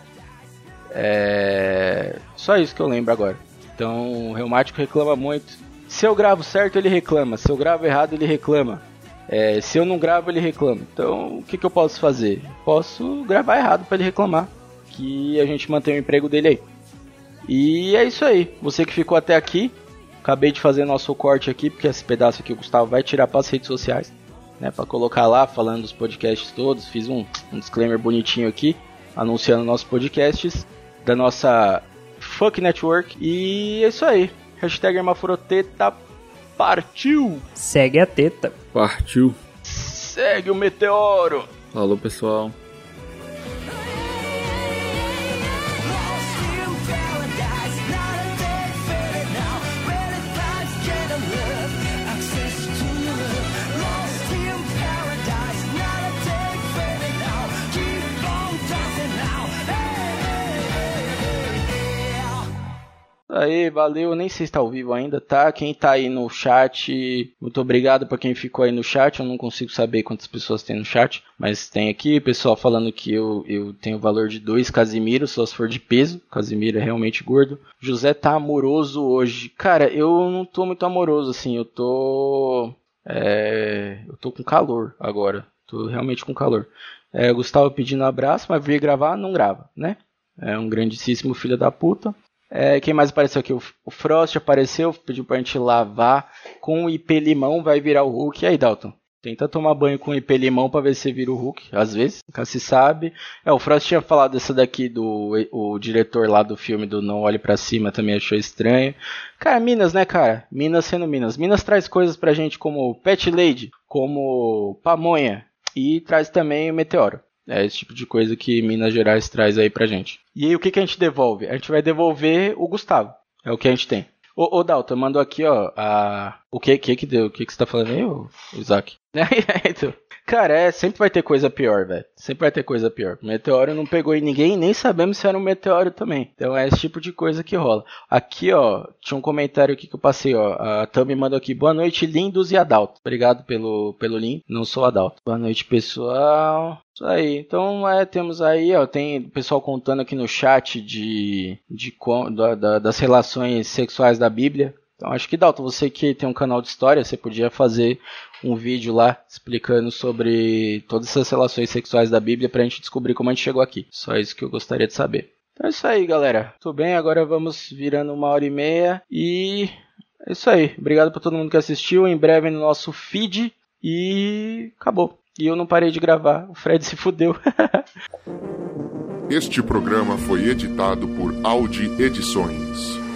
É, só isso que eu lembro agora. Então, o reumático reclama muito. Se eu gravo certo, ele reclama. Se eu gravo errado, ele reclama. É, se eu não gravo, ele reclama. Então, o que, que eu posso fazer? Posso gravar errado para ele reclamar que a gente mantém o emprego dele aí. E é isso aí. Você que ficou até aqui, acabei de fazer nosso corte aqui, porque esse pedaço aqui o Gustavo vai tirar para as redes sociais, né, para colocar lá falando dos podcasts todos. Fiz um, um disclaimer bonitinho aqui, anunciando nossos podcasts da nossa Fuck Network. E é isso aí. Hashtag Hermafroteta partiu! Segue a teta. Partiu. Segue o meteoro! Falou, pessoal. Aí, valeu. Nem sei se está ao vivo ainda, tá? Quem tá aí no chat, muito obrigado para quem ficou aí no chat. Eu não consigo saber quantas pessoas tem no chat, mas tem aqui pessoal falando que eu, eu tenho o valor de dois Casimiro, só se for de peso. Casimiro é realmente gordo. José tá amoroso hoje. Cara, eu não tô muito amoroso assim, eu tô. É, eu tô com calor agora. Tô realmente com calor. É, Gustavo pedindo abraço, mas vir gravar, não grava, né? É um grandíssimo filho da puta. É, quem mais apareceu aqui? O, o Frost apareceu, pediu pra gente lavar com IP limão, vai virar o Hulk. E aí, Dalton? Tenta tomar banho com IP limão pra ver se vira o Hulk, às vezes, nunca se sabe. É, o Frost tinha falado dessa daqui do o diretor lá do filme do Não Olhe para Cima, também achou estranho. Cara, Minas, né, cara? Minas sendo Minas. Minas traz coisas pra gente como Pet Lady, como pamonha e traz também o Meteoro. É esse tipo de coisa que Minas Gerais traz aí pra gente. E aí o que, que a gente devolve? A gente vai devolver o Gustavo. É o que a gente tem. Ô, ô Dalton, mandou aqui, ó, a... o que que que deu? O que que você tá falando aí, ô, Isaac? então, Cara, é, sempre vai ter coisa pior, velho. Sempre vai ter coisa pior. O meteoro não pegou em ninguém, nem sabemos se era um meteoro também. Então é esse tipo de coisa que rola. Aqui, ó, tinha um comentário aqui que eu passei, ó. A Tami mandou aqui, boa noite, lindos e Adalto. Obrigado pelo, pelo link. Não sou Adalto. Boa noite, pessoal. Isso aí. Então, é, temos aí, ó, tem pessoal contando aqui no chat de, de, de da, das relações sexuais da Bíblia. Então acho que Dalton, você que tem um canal de história, você podia fazer um vídeo lá explicando sobre todas essas relações sexuais da Bíblia pra gente descobrir como a gente chegou aqui. Só isso que eu gostaria de saber. Então é isso aí, galera. Tudo bem, agora vamos virando uma hora e meia e é isso aí. Obrigado por todo mundo que assistiu. Em breve no nosso feed e acabou. E eu não parei de gravar. O Fred se fudeu. este programa foi editado por Audi Edições.